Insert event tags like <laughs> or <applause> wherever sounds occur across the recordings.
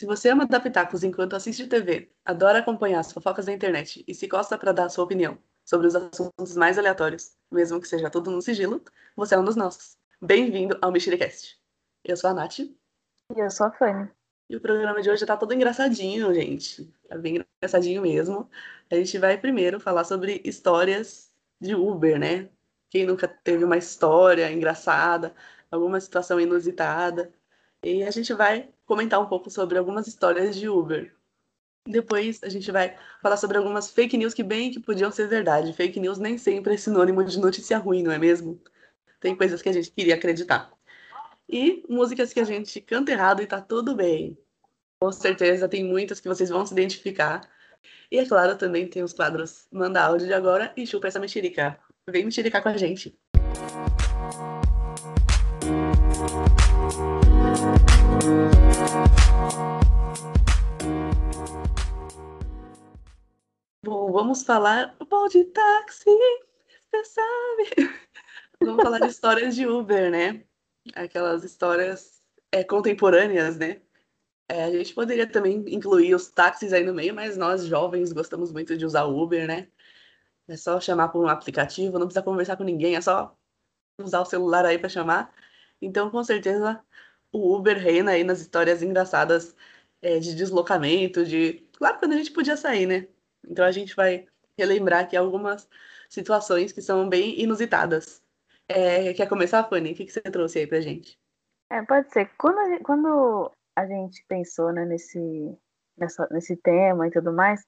Se você ama dar pitacos enquanto assiste TV, adora acompanhar as fofocas da internet e se gosta para dar a sua opinião sobre os assuntos mais aleatórios, mesmo que seja tudo no sigilo, você é um dos nossos. Bem-vindo ao Mexericast. Eu sou a Nath. E eu sou a Fanny. E o programa de hoje tá todo engraçadinho, gente. Tá bem engraçadinho mesmo. A gente vai primeiro falar sobre histórias de Uber, né? Quem nunca teve uma história engraçada, alguma situação inusitada. E a gente vai comentar um pouco sobre algumas histórias de Uber. Depois a gente vai falar sobre algumas fake news que bem que podiam ser verdade. Fake news nem sempre é sinônimo de notícia ruim, não é mesmo? Tem coisas que a gente queria acreditar. E músicas que a gente canta errado e tá tudo bem. Com certeza tem muitas que vocês vão se identificar. E é claro, também tem os quadros Manda Áudio de Agora e Chupa essa mexerica. Vem mexericar com a gente. Bom, vamos falar bom de táxi, você sabe. <laughs> Vamos falar de histórias de Uber, né? Aquelas histórias é, contemporâneas, né? É, a gente poderia também incluir os táxis aí no meio, mas nós jovens gostamos muito de usar Uber, né? É só chamar por um aplicativo, não precisa conversar com ninguém, é só usar o celular aí para chamar. Então, com certeza, o Uber reina aí nas histórias engraçadas é, de deslocamento, de. Claro, quando a gente podia sair, né? Então a gente vai relembrar aqui algumas situações que são bem inusitadas. É, quer começar, Fanny? O que, que você trouxe aí pra gente? É, pode ser. Quando a gente, quando a gente pensou né, nesse, nessa, nesse tema e tudo mais,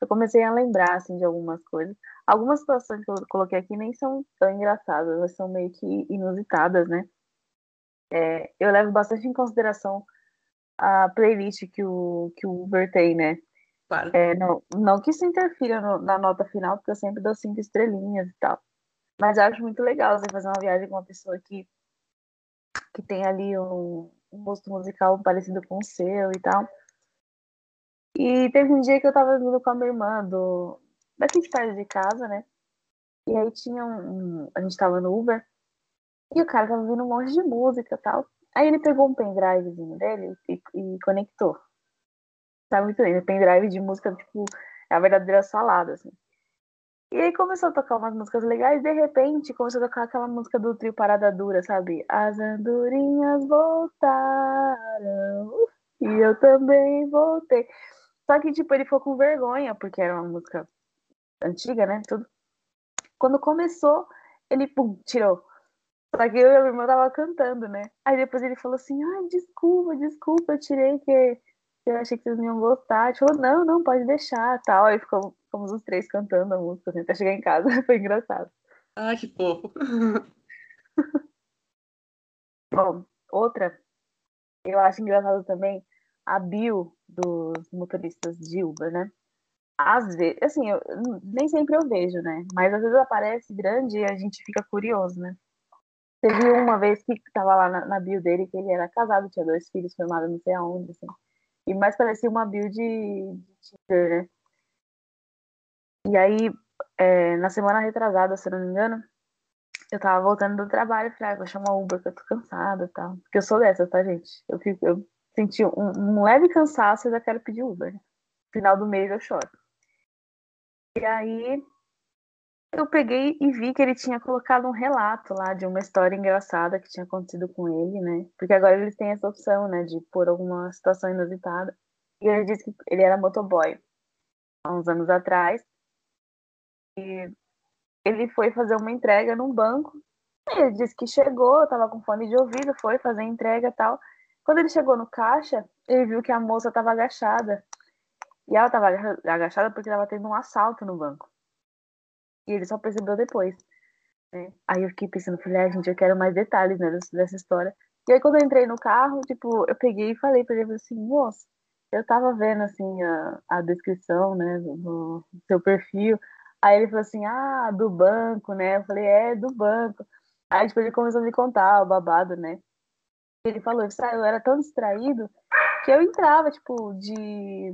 eu comecei a lembrar assim, de algumas coisas. Algumas situações que eu coloquei aqui nem são tão engraçadas, elas são meio que inusitadas, né? É, eu levo bastante em consideração a playlist que o, que o Uber tem, né? Claro. É, não, não que isso interfira no, na nota final, porque eu sempre dou cinco estrelinhas e tal. Mas eu acho muito legal você fazer uma viagem com uma pessoa que, que tem ali um, um gosto musical parecido com o seu e tal. E teve um dia que eu tava vindo com a minha irmã do, daqui de perto de casa, né? E aí tinha um, um, A gente tava no Uber e o cara tava ouvindo um monte de música e tal. Aí ele pegou um pendrivezinho dele e, e conectou. Tá muito lindo. Pendrive de música, tipo, é a verdadeira salada, assim. E aí começou a tocar umas músicas legais, de repente começou a tocar aquela música do trio Parada Dura, sabe? As andorinhas voltaram e eu também voltei. Só que, tipo, ele ficou com vergonha, porque era uma música antiga, né? Tudo. Quando começou, ele pum, tirou. Só que eu e a minha irmã tava cantando, né? Aí depois ele falou assim, ai, desculpa, desculpa, eu tirei que eu achei que vocês não iam gostar. Falou, não, não, pode deixar, tal. Aí ficamos, ficamos os três cantando a música, assim, até chegar em casa. <laughs> Foi engraçado. Ai, que fofo. <laughs> Bom, outra, eu acho engraçado também a bio dos motoristas de Uber, né? Às vezes, assim, eu, nem sempre eu vejo, né? Mas às vezes aparece grande e a gente fica curioso, né? Teve uma vez que tava lá na, na bio dele que ele era casado, tinha dois filhos formados não sei aonde, assim. E mais parecia uma build de Tinder, né? E aí, é, na semana retrasada, se não me engano, eu tava voltando do trabalho falei, ah, vou chamar Uber que eu tô cansada e tal. Porque eu sou dessa, tá, gente? Eu, fico, eu senti um, um leve cansaço e já quero pedir Uber. Final do mês eu choro. E aí, eu peguei e vi que ele tinha colocado um relato lá de uma história engraçada que tinha acontecido com ele, né? Porque agora eles têm essa opção, né, de pôr alguma situação inusitada. E ele disse que ele era motoboy há uns anos atrás. E ele foi fazer uma entrega num banco. Ele disse que chegou, estava com fone de ouvido, foi fazer a entrega e tal. Quando ele chegou no caixa, ele viu que a moça estava agachada. E ela estava agachada porque estava tendo um assalto no banco. E ele só percebeu depois. Né? Aí eu fiquei pensando, falei, ah, gente, eu quero mais detalhes né, dessa história. E aí quando eu entrei no carro, tipo, eu peguei e falei pra ele assim, moço, eu tava vendo assim a, a descrição, né, do, do seu perfil. Aí ele falou assim, ah, do banco, né? Eu falei, é, do banco. Aí tipo, ele começou a me contar o babado, né? Ele falou, eu era tão distraído que eu entrava, tipo, de,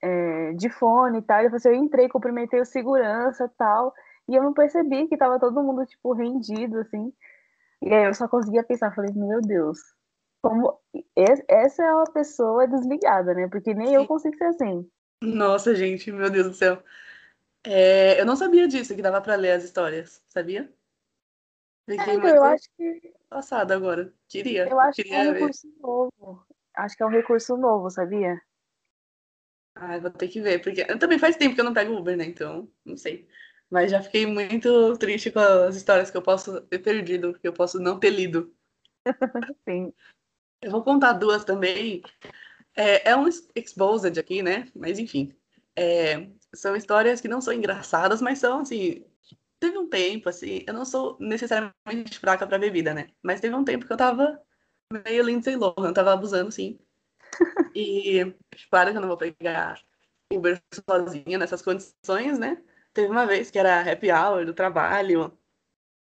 é, de fone e tal. Ele falou assim, eu entrei, cumprimentei o segurança e tal. E eu não percebi que tava todo mundo, tipo, rendido, assim. E aí eu só conseguia pensar, falei, meu Deus, Como essa é uma pessoa desligada, né? Porque nem eu consigo ser assim. Nossa, gente, meu Deus do céu. É, eu não sabia disso, que dava para ler as histórias, sabia? Fiquei é, muito eu acho que passada agora. Queria. Eu acho queria que é um recurso ver. novo. Acho que é um recurso novo, sabia? Ah, vou ter que ver, porque também faz tempo que eu não pego Uber, né? Então, não sei. Mas já fiquei muito triste com as histórias que eu posso ter perdido, que eu posso não ter lido. <laughs> Sim. Eu vou contar duas também. É, é um exposed aqui, né? Mas enfim. É, são histórias que não são engraçadas, mas são assim. Teve um tempo, assim, eu não sou necessariamente fraca pra bebida, né? Mas teve um tempo que eu tava meio Lindsay Lohan, tava abusando, sim. <laughs> E claro que eu não vou pegar Uber sozinha nessas condições, né? Teve uma vez que era happy hour do trabalho.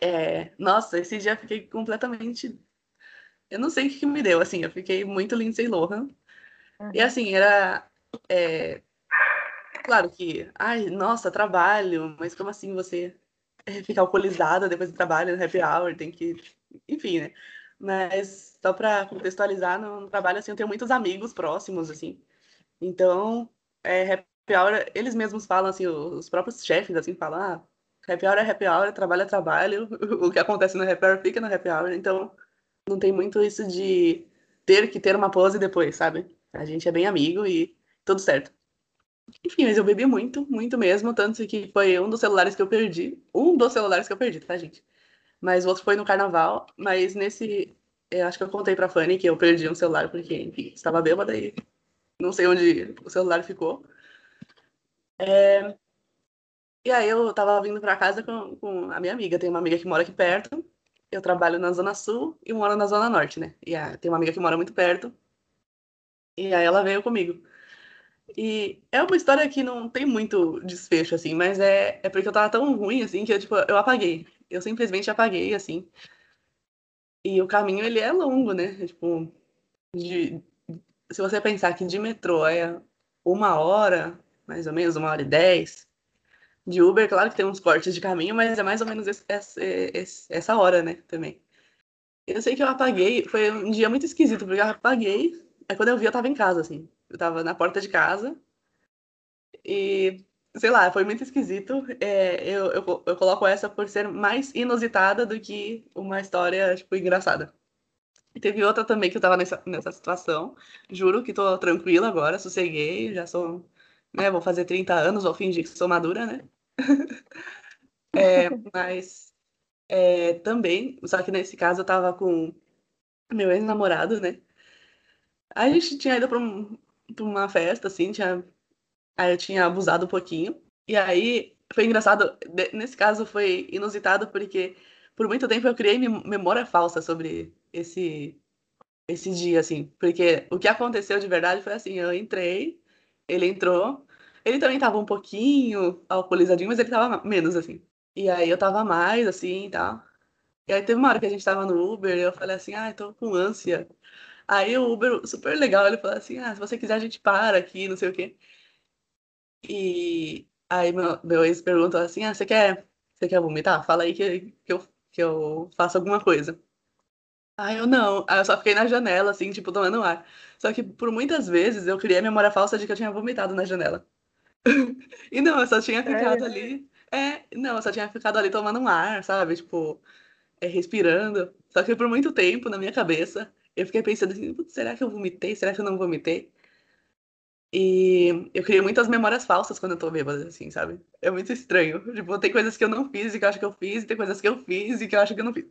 É, nossa, esse dia eu fiquei completamente. Eu não sei o que, que me deu, assim, eu fiquei muito Lindsay Lohan. Uhum. E assim, era. É... Claro que, ai, nossa, trabalho, mas como assim você fica alcoolizada depois do trabalho, no happy hour, tem que. Enfim, né? Mas só para contextualizar, no trabalho, assim, eu tenho muitos amigos próximos, assim. Então, é, happy hour, eles mesmos falam, assim, os próprios chefes, assim, falam, ah, happy hour é happy hour, trabalho é trabalho, <laughs> o que acontece no happy hour fica no happy hour, então não tem muito isso de ter que ter uma pose depois, sabe? A gente é bem amigo e tudo certo. Enfim, mas eu bebi muito, muito mesmo, tanto que foi um dos celulares que eu perdi, um dos celulares que eu perdi, tá, gente? Mas o outro foi no carnaval. Mas nesse. Eu acho que eu contei pra Fanny que eu perdi um celular, porque, enfim, estava bêbada e não sei onde o celular ficou. É... E aí eu tava vindo pra casa com, com a minha amiga. Tem uma amiga que mora aqui perto. Eu trabalho na Zona Sul e moro na Zona Norte, né? E a... tem uma amiga que mora muito perto. E aí ela veio comigo. E é uma história que não tem muito desfecho, assim, mas é, é porque eu tava tão ruim, assim, que eu, tipo, eu apaguei eu simplesmente apaguei, assim. E o caminho, ele é longo, né? Tipo, de, se você pensar que de metrô é uma hora, mais ou menos, uma hora e dez, de Uber, claro que tem uns cortes de caminho, mas é mais ou menos esse, esse, essa hora, né, também. Eu sei que eu apaguei, foi um dia muito esquisito, porque eu apaguei, aí quando eu vi eu tava em casa, assim. Eu tava na porta de casa, e sei lá, foi muito esquisito. É, eu, eu, eu coloco essa por ser mais inusitada do que uma história, tipo, engraçada. E teve outra também que eu tava nessa, nessa situação. Juro que tô tranquila agora, sosseguei, já sou, né, vou fazer 30 anos, vou fingir que sou madura, né? <laughs> é, mas é, também, só que nesse caso eu tava com meu ex-namorado, né? A gente tinha ido pra, um, uma festa, assim, tinha Aí eu tinha abusado um pouquinho. E aí foi engraçado, nesse caso foi inusitado porque por muito tempo eu criei memória falsa sobre esse esse dia assim, porque o que aconteceu de verdade foi assim, eu entrei, ele entrou, ele também tava um pouquinho alcoolizadinho, mas ele tava menos assim. E aí eu tava mais assim e tal. E aí teve uma hora que a gente tava no Uber e eu falei assim: "Ah, tô com ânsia". Aí o Uber, super legal, ele falou assim: "Ah, se você quiser a gente para aqui, não sei o quê". E aí meu, meu ex perguntou assim: Ah, você quer, você quer vomitar? Fala aí que, que, eu, que eu faço alguma coisa. Aí eu não. Aí eu só fiquei na janela, assim, tipo, tomando ar. Só que por muitas vezes eu criei a memória falsa de que eu tinha vomitado na janela. <laughs> e não, eu só tinha ficado é. ali. É, não, eu só tinha ficado ali tomando um ar, sabe? Tipo, é, respirando. Só que por muito tempo, na minha cabeça, eu fiquei pensando assim, será que eu vomitei? Será que eu não vomitei? E eu crio muitas memórias falsas quando eu tô bêbada, assim, sabe? É muito estranho. Tipo, tem coisas que eu não fiz e que eu acho que eu fiz, e tem coisas que eu fiz e que eu acho que eu não fiz.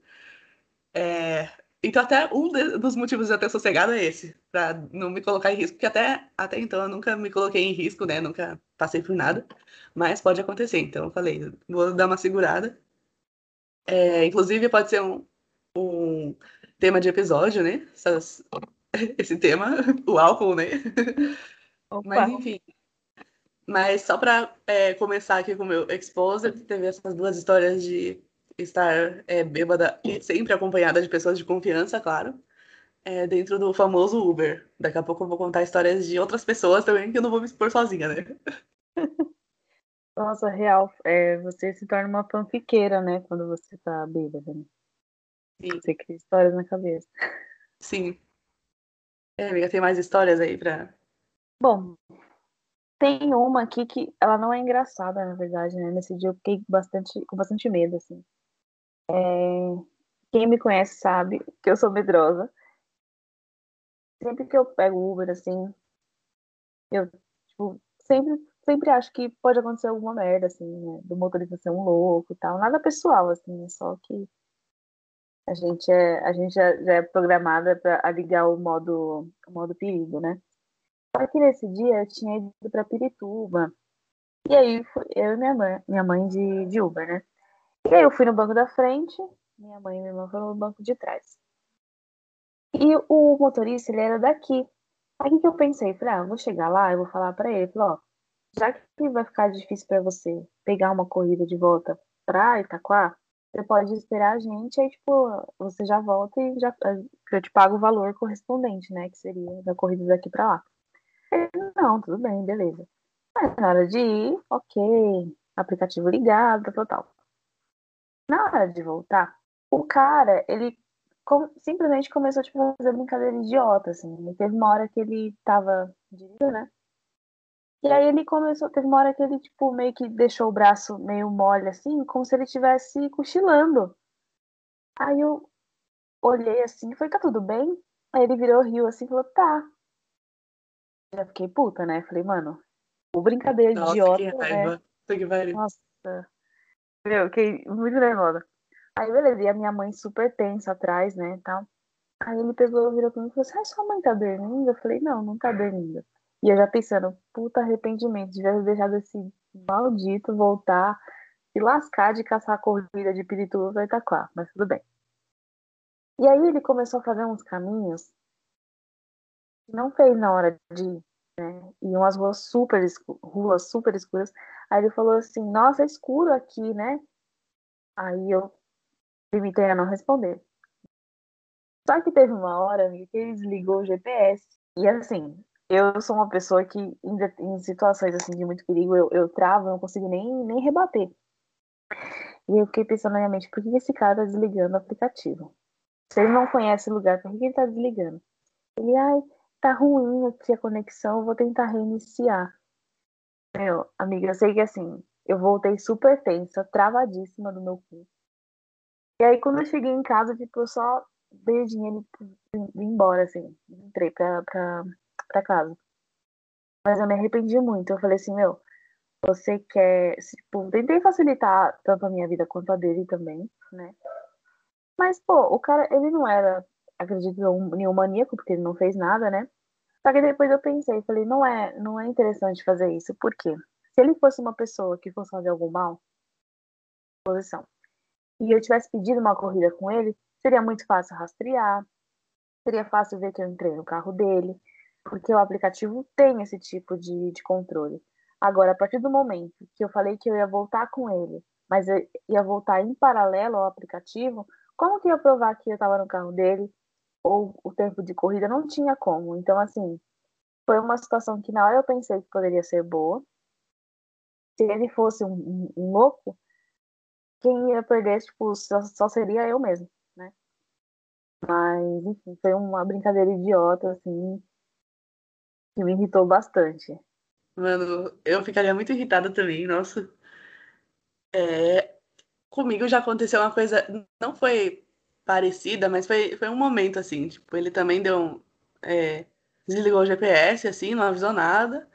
É... Então, até um dos motivos de eu ter sossegado é esse, pra não me colocar em risco, porque até, até então eu nunca me coloquei em risco, né? Nunca passei por nada, mas pode acontecer. Então, eu falei, vou dar uma segurada. É, inclusive, pode ser um, um tema de episódio, né? Essas, <laughs> esse tema, o álcool, né? Opa. Mas enfim. Mas só para é, começar aqui com o meu exposer, teve essas duas histórias de estar é, bêbada e sempre acompanhada de pessoas de confiança, claro, é, dentro do famoso Uber. Daqui a pouco eu vou contar histórias de outras pessoas também, que eu não vou me expor sozinha, né? Nossa, real, é, você se torna uma fanfiqueira, né, quando você tá bêbada. Né? Sim. Você cria histórias na cabeça. Sim. É, amiga, tem mais histórias aí pra. Bom, tem uma aqui que ela não é engraçada, na verdade, né? Nesse dia eu fiquei bastante, com bastante medo, assim. É... Quem me conhece sabe que eu sou medrosa. Sempre que eu pego Uber, assim, eu, tipo, sempre, sempre acho que pode acontecer alguma merda, assim, né? Do motorista ser um louco e tal. Nada pessoal, assim, é só que a gente é, a gente já, já é programada para ligar o modo, o modo perigo, né? Só que nesse dia eu tinha ido para Pirituba. E aí eu e minha mãe, minha mãe de, de Uber, né? E aí eu fui no banco da frente, minha mãe e minha irmã foram no banco de trás. E o motorista, ele era daqui. Aí que eu pensei, falei, ah, vou chegar lá, eu vou falar para ele, falei, ó, já que vai ficar difícil para você pegar uma corrida de volta pra Itaquá, você pode esperar a gente, aí, tipo, você já volta e já, eu te pago o valor correspondente, né, que seria da corrida daqui para lá. Não, tudo bem, beleza. Mas na hora de ir, ok, aplicativo ligado, total. Na hora de voltar, o cara, ele com, simplesmente começou tipo, a fazer brincadeira idiota, assim. teve uma hora que ele tava dirigindo, né? E aí ele começou, teve uma hora que ele, tipo, meio que deixou o braço meio mole, assim, como se ele estivesse cochilando. Aí eu olhei assim, foi, tá tudo bem? Aí ele virou, riu assim, falou, tá. Já fiquei puta, né? Falei, mano, o brincadeira Nossa, idiota. Que raiva. Né? Nossa. Meu, fiquei muito nervosa. Aí, beleza, e a minha mãe super tensa atrás, né, tal. Aí ele pegou, virou mim e falou assim, ah, sua mãe tá dormindo? Eu falei, não, não tá dormindo. E eu já pensando, puta arrependimento, devia deixado esse maldito voltar e lascar de caçar a corrida de Pirituba pra Itaquá, mas tudo bem. E aí ele começou a fazer uns caminhos não fez na hora de ir, né? E umas ruas super, ruas super escuras. Aí ele falou assim, nossa, é escuro aqui, né? Aí eu limitei a não responder. Só que teve uma hora que ele desligou o GPS. E assim, eu sou uma pessoa que, em situações assim de muito perigo, eu, eu travo, eu não consigo nem, nem rebater. E eu fiquei pensando na minha mente, por que esse cara tá desligando o aplicativo? Se ele não conhece o lugar, por que ele tá desligando? Ele, ai, tá ruim aqui a conexão, vou tentar reiniciar. Meu, amiga, eu sei que assim, eu voltei super tensa, travadíssima do meu cu. E aí quando eu cheguei em casa, tipo, eu só dei o dinheiro e embora, assim, entrei pra, pra, pra casa. Mas eu me arrependi muito. Eu falei assim, meu, você quer. Tipo, tentei facilitar tanto a minha vida quanto a dele também, né? Mas, pô, o cara, ele não era acredito um, maníaco, porque ele não fez nada, né? Só que depois eu pensei, falei, não é, não é interessante fazer isso, por quê? Se ele fosse uma pessoa que fosse fazer algum mal, posição, e eu tivesse pedido uma corrida com ele, seria muito fácil rastrear, seria fácil ver que eu entrei no carro dele, porque o aplicativo tem esse tipo de, de controle. Agora, a partir do momento que eu falei que eu ia voltar com ele, mas eu ia voltar em paralelo ao aplicativo, como que eu ia provar que eu estava no carro dele, ou o tempo de corrida, não tinha como. Então, assim, foi uma situação que na hora eu pensei que poderia ser boa. Se ele fosse um, um, louco, quem ia perder, tipo, só, só, seria eu mesmo, né? Mas, enfim, foi uma brincadeira idiota, assim, que me irritou bastante. Mano, eu ficaria muito irritada também, nossa. É, comigo já aconteceu uma coisa, não foi parecida, mas foi, foi um momento assim, tipo, ele também deu um, é, desligou o GPS, assim, não avisou nada.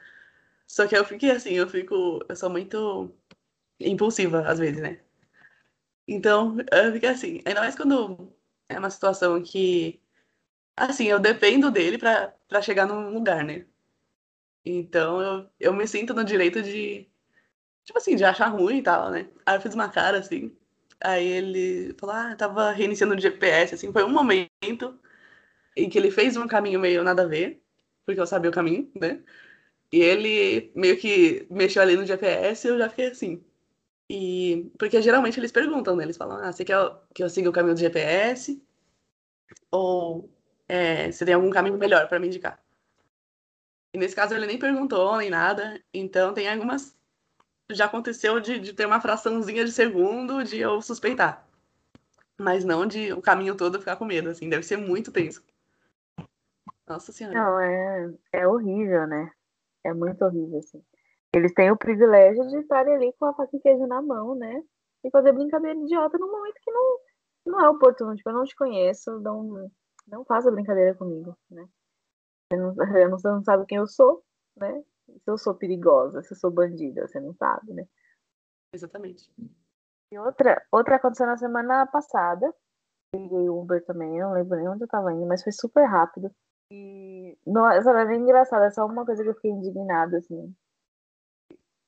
Só que eu fiquei assim, eu fico, eu sou muito impulsiva às vezes, né? Então, eu fiquei assim, ainda mais quando é uma situação que, assim, eu dependo dele pra chegar num lugar, né? Então, eu, eu me sinto no direito de, tipo assim, de achar ruim e tal, né? Aí eu fiz uma cara assim, Aí ele falou, ah, tava reiniciando o GPS, assim, foi um momento em que ele fez um caminho meio nada a ver, porque eu sabia o caminho, né? E ele meio que mexeu ali no GPS e eu já fiquei assim. E porque geralmente eles perguntam, né? Eles falam, ah, você quer que eu siga o caminho do GPS? Ou é, você tem algum caminho melhor para me indicar? E nesse caso ele nem perguntou nem nada, então tem algumas já aconteceu de, de ter uma fraçãozinha de segundo de eu suspeitar. Mas não de o caminho todo ficar com medo, assim, deve ser muito tenso. Nossa senhora. Não, é, é horrível, né? É muito horrível, assim. Eles têm o privilégio de estarem ali com a faca e queijo na mão, né? E fazer brincadeira idiota no momento que não, não é oportuno. Tipo, eu não te conheço, não, não faça brincadeira comigo, né? Você não, <laughs> você não sabe quem eu sou, né? Se eu sou perigosa, se eu sou bandida, você não sabe, né? Exatamente. E outra, outra aconteceu na semana passada. Peguei o Uber também, eu não lembro nem onde eu tava indo, mas foi super rápido. E nossa, era bem engraçado, é só uma coisa que eu fiquei indignada, assim.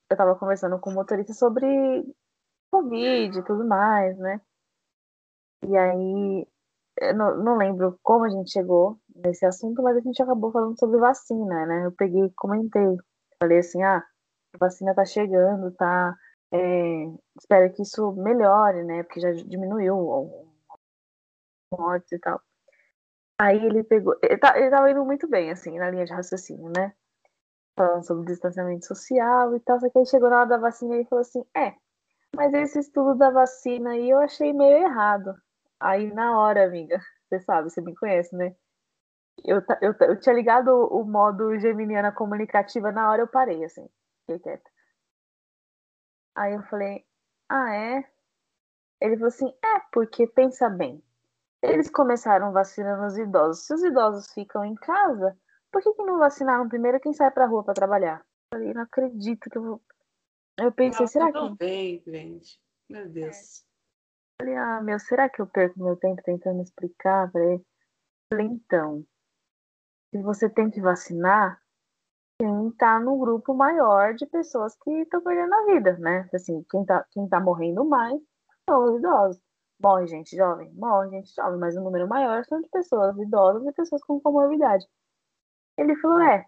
Eu tava conversando com o motorista sobre Covid e tudo mais, né? E aí, eu não, não lembro como a gente chegou nesse assunto, mas a gente acabou falando sobre vacina, né? Eu peguei comentei. Falei assim, ah, a vacina tá chegando, tá? É, espero que isso melhore, né? Porque já diminuiu mortes e tal. Aí ele pegou. Ele, tá, ele tava indo muito bem, assim, na linha de raciocínio, né? Falando sobre distanciamento social e tal. Só que aí chegou na hora da vacina e falou assim: é, mas esse estudo da vacina aí eu achei meio errado. Aí na hora, amiga, você sabe, você me conhece, né? Eu, eu, eu tinha ligado o, modo geminiana comunicativa, na hora eu parei, assim, fiquei quieta. Aí eu falei, ah, é? Ele falou assim, é, porque pensa bem, eles começaram vacinando os idosos. Se os idosos ficam em casa, por que, que não vacinaram primeiro quem sai pra rua para trabalhar? Eu falei, não acredito que eu vou. Eu pensei, será que. Bem, gente. Meu Deus. É. Eu falei, ah, meu, será que eu perco meu tempo tentando explicar pra ele? Falei, então, se você tem que vacinar, quem tá no grupo maior de pessoas que estão perdendo a vida, né? Assim, quem tá, quem tá morrendo mais são os idosos. Morre gente jovem? Morre gente jovem, mas o número maior são de pessoas idosas e pessoas com comorbidade. Ele falou, é,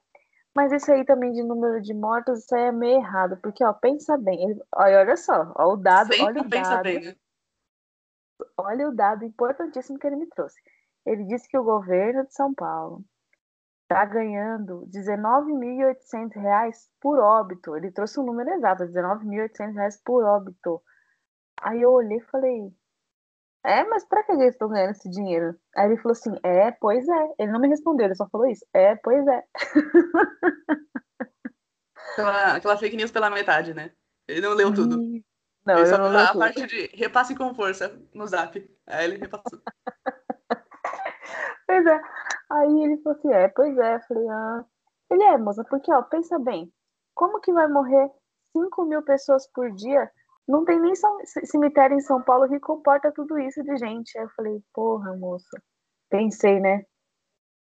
mas isso aí também de número de mortos, isso aí é meio errado, porque, ó, pensa bem, ele, olha, olha só, ó, o dado, Sempre olha o dado, bem, né? olha o dado importantíssimo que ele me trouxe. Ele disse que o governo de São Paulo está ganhando R$19.800 por óbito. Ele trouxe um número exato, R$19.800 por óbito. Aí eu olhei e falei, é, mas pra que eles estão ganhando esse dinheiro? Aí ele falou assim, é, pois é. Ele não me respondeu, ele só falou isso. É, pois é. <laughs> Aquela, aquela fake news pela metade, né? Ele não leu tudo. Não, ele só não leu a tudo. parte de repasse com força no zap. Aí ele repassou. <laughs> pois é. Aí ele falou assim, é, pois é. Eu falei, ah. Ele é, moça, porque, ó, pensa bem. Como que vai morrer 5 mil pessoas por dia não tem nem cemitério em São Paulo que comporta tudo isso de gente. Aí eu falei, porra, moça. Pensei, né?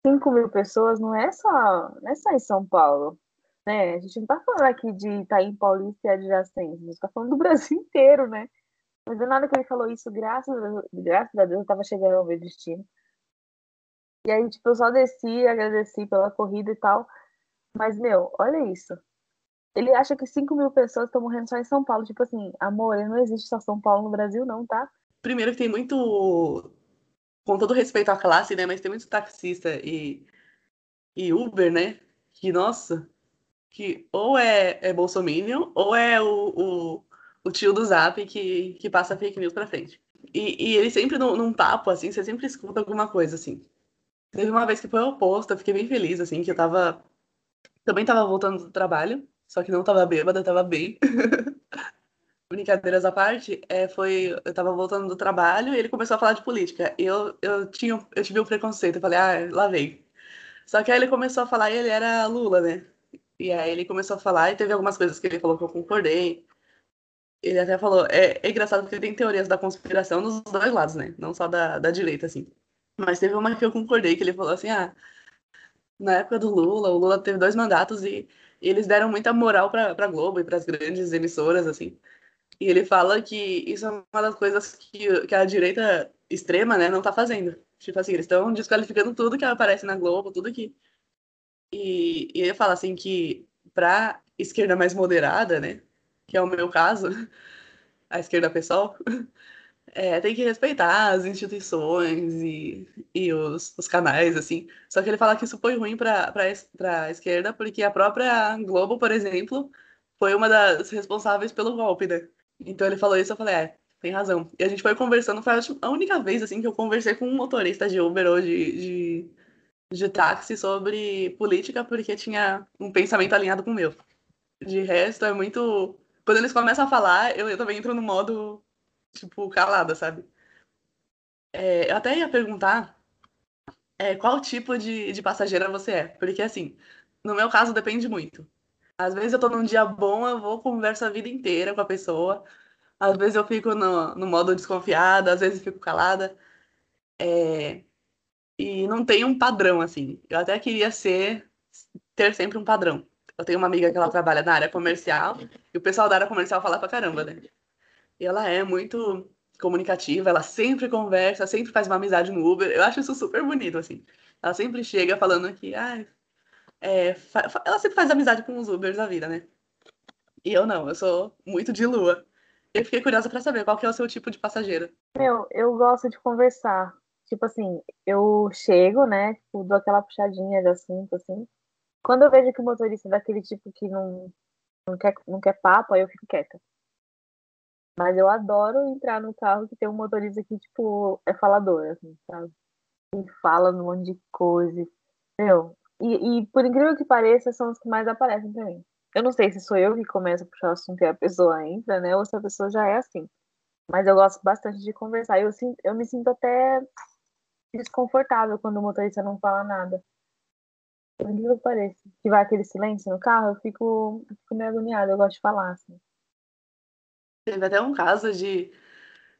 5 mil pessoas não é só, não é só em São Paulo. Né? A gente não tá falando aqui de Itaim Paulista e adjacentes, a gente tá falando do Brasil inteiro, né? Mas na hora que ele falou isso, graças a, Deus, graças a Deus, eu tava chegando ao meu destino. E aí, tipo, eu só desci, agradeci pela corrida e tal. Mas, meu, olha isso. Ele acha que 5 mil pessoas estão morrendo só em São Paulo. Tipo assim, amor, não existe só São Paulo no Brasil, não, tá? Primeiro que tem muito. Com todo respeito à classe, né? Mas tem muito taxista e, e Uber, né? Que, nossa, que ou é, é ou é o, o, o, tio do Zap que, que passa fake news pra frente. E, e ele sempre num, num papo, assim, você sempre escuta alguma coisa, assim. Teve uma vez que foi o oposto, eu fiquei bem feliz, assim, que eu tava. Também tava voltando do trabalho. Só que não tava bêbada, tava bem. <laughs> Brincadeiras à parte, é, foi. Eu tava voltando do trabalho e ele começou a falar de política. E eu, eu, tinha, eu tive um preconceito, eu falei, ah, lá vem. Só que aí ele começou a falar e ele era Lula, né? E aí ele começou a falar e teve algumas coisas que ele falou que eu concordei. Ele até falou, é, é engraçado porque tem teorias da conspiração dos dois lados, né? Não só da, da direita, assim. Mas teve uma que eu concordei, que ele falou assim, ah, na época do Lula, o Lula teve dois mandatos e e eles deram muita moral para Globo e para as grandes emissoras, assim. E ele fala que isso é uma das coisas que, que a direita extrema, né, não está fazendo. Tipo assim, eles estão desqualificando tudo que aparece na Globo, tudo que. E, e ele fala assim que para esquerda mais moderada, né, que é o meu caso, <laughs> a esquerda pessoal, é, tem que respeitar as instituições e, e os, os canais, assim. Só que ele fala que isso foi ruim para a esquerda, porque a própria Globo, por exemplo, foi uma das responsáveis pelo golpe, né? Então ele falou isso, eu falei, é, tem razão. E a gente foi conversando, foi a única vez, assim, que eu conversei com um motorista de Uber ou de, de, de táxi sobre política porque tinha um pensamento alinhado com o meu. De resto, é muito. Quando eles começam a falar, eu, eu também entro no modo, tipo, calada, sabe? É, eu até ia perguntar é, qual tipo de, de passageira você é. Porque, assim, no meu caso, depende muito. Às vezes eu tô num dia bom, eu vou converso a vida inteira com a pessoa. Às vezes eu fico no, no modo desconfiada, às vezes eu fico calada. É, e não tem um padrão, assim. Eu até queria ser, ter sempre um padrão. Eu tenho uma amiga que ela trabalha na área comercial, e o pessoal da área comercial fala pra caramba, né? E ela é muito comunicativa, ela sempre conversa, sempre faz uma amizade no Uber. Eu acho isso super bonito, assim. Ela sempre chega falando que, ah, é, ela sempre faz amizade com os Ubers da vida, né? E eu não, eu sou muito de lua. Eu fiquei curiosa para saber qual que é o seu tipo de passageiro. Meu, eu gosto de conversar. Tipo assim, eu chego, né? Tipo, dou aquela puxadinha de assunto, assim. Quando eu vejo que o motorista é daquele tipo que não, não, quer, não quer papo, aí eu fico quieta. Mas eu adoro entrar no carro que tem um motorista que, tipo, é falador, assim, sabe? E fala um monte de coisa. Meu, e, e, por incrível que pareça, são os que mais aparecem também. Eu não sei se sou eu que começo a puxar o assunto e a pessoa entra, né? Ou se a pessoa já é assim. Mas eu gosto bastante de conversar. Eu, eu me sinto até desconfortável quando o motorista não fala nada. Por incrível que pareça. Que vai aquele silêncio no carro, eu fico, eu fico meio agoniada. Eu gosto de falar, assim. Teve até um caso de.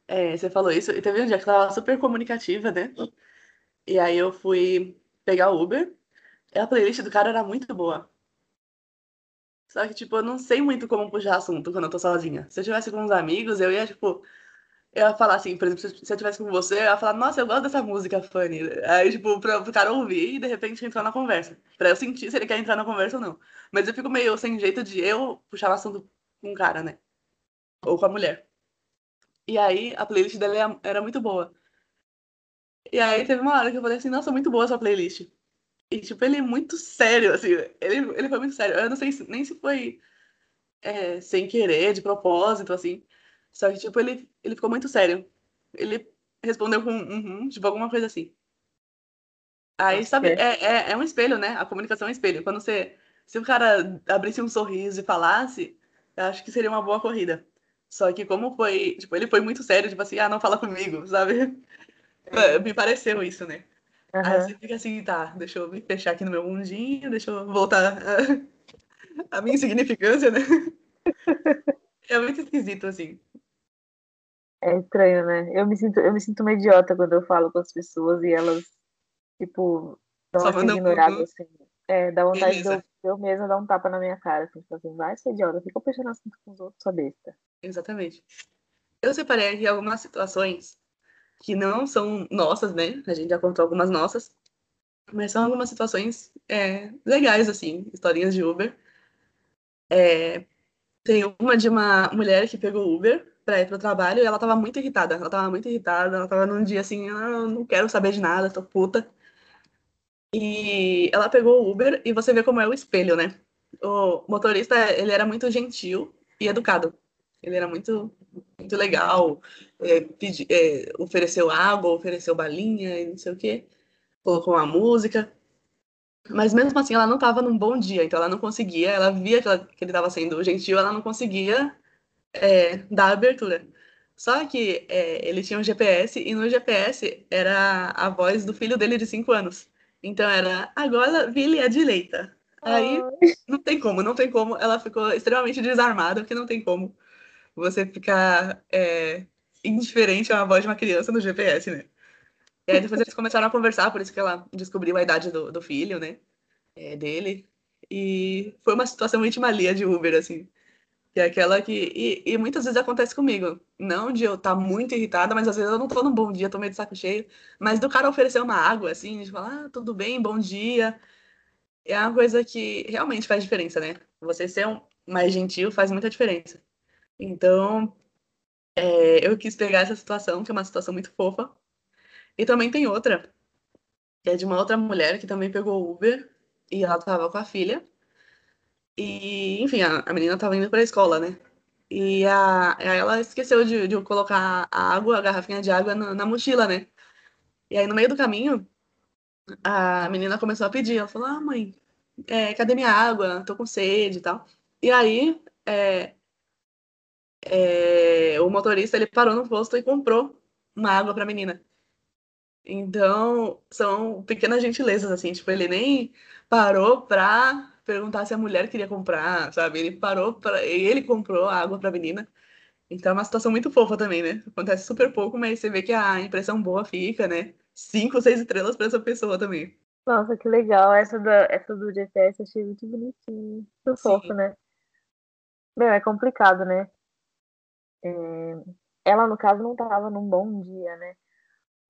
É, você falou isso, e teve um dia que tava super comunicativa, né? E aí eu fui pegar o Uber. E a playlist do cara era muito boa. Só que, tipo, eu não sei muito como puxar assunto quando eu tô sozinha. Se eu tivesse com uns amigos, eu ia, tipo, eu ia falar assim, por exemplo, se eu tivesse com você, eu ia falar, nossa, eu gosto dessa música, Fanny. Aí, tipo, pra, pro cara ouvir e de repente entrar na conversa. Pra eu sentir se ele quer entrar na conversa ou não. Mas eu fico meio sem jeito de eu puxar o assunto com um cara, né? Ou com a mulher. E aí, a playlist dela era muito boa. E aí, teve uma hora que eu falei assim, nossa, muito boa essa playlist. E, tipo, ele é muito sério, assim, ele, ele foi muito sério. Eu não sei se, nem se foi é, sem querer, de propósito, assim. Só que, tipo, ele, ele ficou muito sério. Ele respondeu com uhum, tipo, alguma coisa assim. Aí, sabe, é, é, é um espelho, né? A comunicação é um espelho. Quando você. Se o cara abrisse um sorriso e falasse, eu acho que seria uma boa corrida. Só que como foi, tipo, ele foi muito sério, tipo assim, ah, não fala comigo, sabe? É. Me pareceu isso, né? Uhum. Aí você fica assim, tá, deixa eu me fechar aqui no meu mundinho, deixa eu voltar a, a minha insignificância, né? <laughs> É muito esquisito, assim. É estranho, né? Eu me sinto, eu me sinto uma idiota quando eu falo com as pessoas e elas, tipo, dão Só uma ignorada, assim. É, dá vontade de eu, eu mesma dar um tapa na minha cara, assim, tipo assim, vai ser idiota, fica puxando assunto com os outros, sua besta. Exatamente. Eu separei aqui algumas situações que não são nossas, né? A gente já contou algumas nossas, mas são algumas situações é, legais, assim, historinhas de Uber. É, tem uma de uma mulher que pegou Uber para ir pro trabalho e ela tava muito irritada. Ela tava muito irritada, ela tava num dia assim, ah, não quero saber de nada, tô puta. E ela pegou o Uber e você vê como é o espelho, né? O motorista, ele era muito gentil e educado. Ele era muito, muito legal, é, pedi, é, ofereceu água, ofereceu balinha e não sei o quê, colocou uma música. Mas mesmo assim, ela não estava num bom dia, então ela não conseguia, ela via que, ela, que ele estava sendo gentil, ela não conseguia é, dar abertura. Só que é, ele tinha um GPS e no GPS era a voz do filho dele de 5 anos. Então era, agora vire à direita. Aí não tem como, não tem como. Ela ficou extremamente desarmada, porque não tem como você ficar é, indiferente a uma voz de uma criança no GPS, né? E aí depois eles começaram a conversar, por isso que ela descobriu a idade do, do filho, né? É, dele. E foi uma situação muito malia de Uber, assim. Que é aquela que. E, e, muitas vezes acontece comigo. Não de eu estar tá muito irritada, mas às vezes eu não tô num bom dia, tô meio de saco cheio. Mas do cara oferecer uma água, assim, de falar, ah, tudo bem, bom dia. É uma coisa que realmente faz diferença, né? Você ser um mais gentil faz muita diferença. Então, é, eu quis pegar essa situação, que é uma situação muito fofa. E também tem outra, que é de uma outra mulher que também pegou Uber e ela tava com a filha. E, enfim, a, a menina tava indo pra escola, né? E a, ela esqueceu de, de colocar a água, a garrafinha de água na, na mochila, né? E aí, no meio do caminho, a menina começou a pedir. Ela falou: Ah, mãe, é, cadê minha água? Tô com sede e tal. E aí, é, é, o motorista ele parou no posto e comprou uma água para a menina. Então, são pequenas gentilezas, assim, tipo, ele nem parou pra perguntar se a mulher queria comprar, sabe? Ele parou para ele comprou a água pra menina. Então é uma situação muito fofa também, né? Acontece super pouco, mas você vê que a impressão boa fica, né? Cinco, seis estrelas para essa pessoa também. Nossa, que legal. Essa do, essa do GPS achei muito bonitinho. Muito fofo, né? Meu, é complicado, né? É... Ela, no caso, não tava num bom dia, né?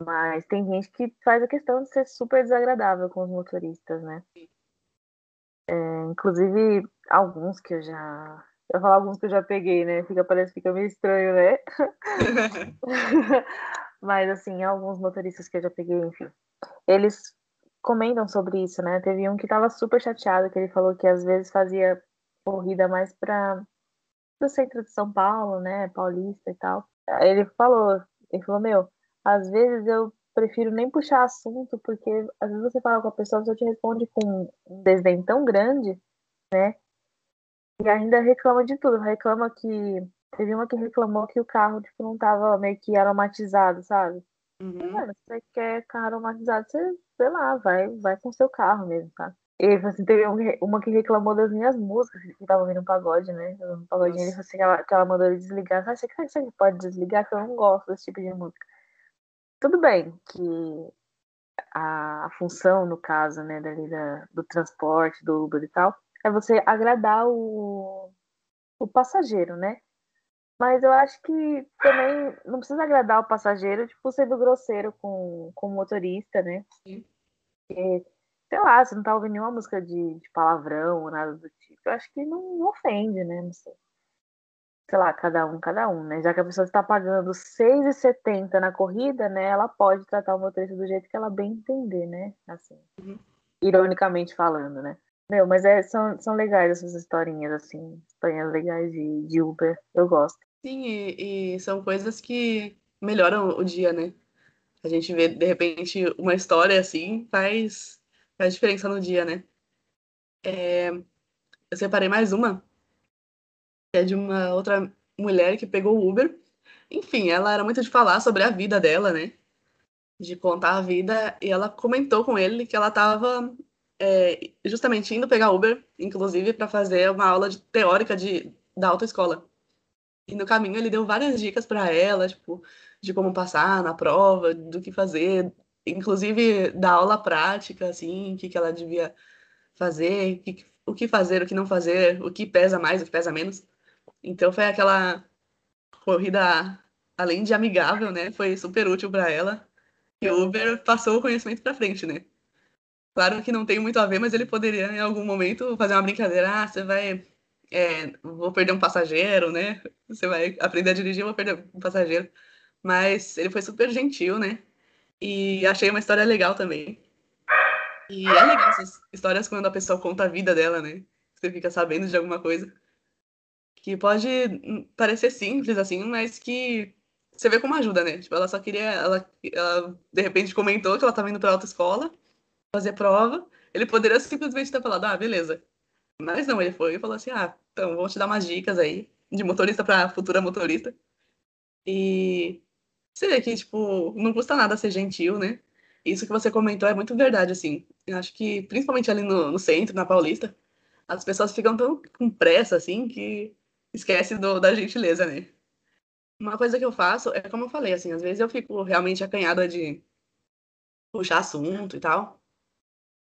Mas tem gente que faz a questão de ser super desagradável com os motoristas, né? É, inclusive, alguns que eu já. Eu falo alguns que eu já peguei, né? Fica, parece que fica meio estranho, né? <laughs> Mas, assim, alguns motoristas que eu já peguei, enfim. Eles comentam sobre isso, né? Teve um que tava super chateado, que ele falou que às vezes fazia corrida mais para o centro de São Paulo, né? Paulista e tal. Ele falou, ele falou, meu, às vezes eu prefiro nem puxar assunto, porque às vezes você fala com a pessoa, a pessoa te responde com um desdém tão grande, né? E ainda reclama de tudo. Reclama que. Teve uma que reclamou que o carro, tipo, não tava meio que aromatizado, sabe? Uhum. Mano, se você quer carro aromatizado, você, sei lá, vai, vai com seu carro mesmo, tá? E assim, teve uma que reclamou das minhas músicas, que tava ouvindo um pagode, né? Um pagodinho, ele falou assim, que ela, que ela mandou ele desligar. Sabe, você, você pode desligar, que eu não gosto desse tipo de música. Tudo bem que a, função, no caso, né, dali da, do transporte, do Uber e tal, é você agradar o, o passageiro, né? Mas eu acho que também não precisa agradar o passageiro, tipo, sendo grosseiro com, com o motorista, né? Sim. Sei lá, você não tá ouvindo nenhuma música de, de palavrão ou nada do tipo. Eu acho que não, não ofende, né? Não sei sei lá, cada um, cada um, né? Já que a pessoa está pagando 6,70 na corrida, né? Ela pode tratar o motorista do jeito que ela bem entender, né? Assim, uhum. ironicamente falando, né? Meu, mas é, são, são legais essas historinhas, assim, historinhas legais de, de Uber, eu gosto. Sim, e, e são coisas que melhoram o dia, né? A gente vê, de repente, uma história assim faz, faz diferença no dia, né? É, eu separei mais uma é de uma outra mulher que pegou o Uber. Enfim, ela era muito de falar sobre a vida dela, né? De contar a vida. E ela comentou com ele que ela estava é, justamente indo pegar Uber, inclusive, para fazer uma aula de, teórica de, da autoescola. E no caminho ele deu várias dicas para ela, tipo, de como passar na prova, do que fazer, inclusive da aula prática, assim, o que, que ela devia fazer, que, o que fazer, o que não fazer, o que pesa mais, o que pesa menos. Então foi aquela corrida, além de amigável, né? Foi super útil para ela. E o Uber passou o conhecimento para frente, né? Claro que não tem muito a ver, mas ele poderia em algum momento fazer uma brincadeira. Ah, você vai. É, vou perder um passageiro, né? Você vai aprender a dirigir, vou perder um passageiro. Mas ele foi super gentil, né? E achei uma história legal também. E é legal essas histórias quando a pessoa conta a vida dela, né? Você fica sabendo de alguma coisa que pode parecer simples, assim, mas que você vê como ajuda, né? Tipo, ela só queria. Ela, ela de repente comentou que ela estava indo para autoescola fazer prova. Ele poderia simplesmente ter falado, ah, beleza. Mas não, ele foi e falou assim: ah, então vou te dar umas dicas aí de motorista para futura motorista. E você vê que, tipo, não custa nada ser gentil, né? Isso que você comentou é muito verdade, assim. Eu acho que, principalmente ali no, no centro, na Paulista, as pessoas ficam tão com pressa, assim, que esquece do, da gentileza, né? Uma coisa que eu faço é como eu falei, assim, às vezes eu fico realmente acanhada de puxar assunto e tal.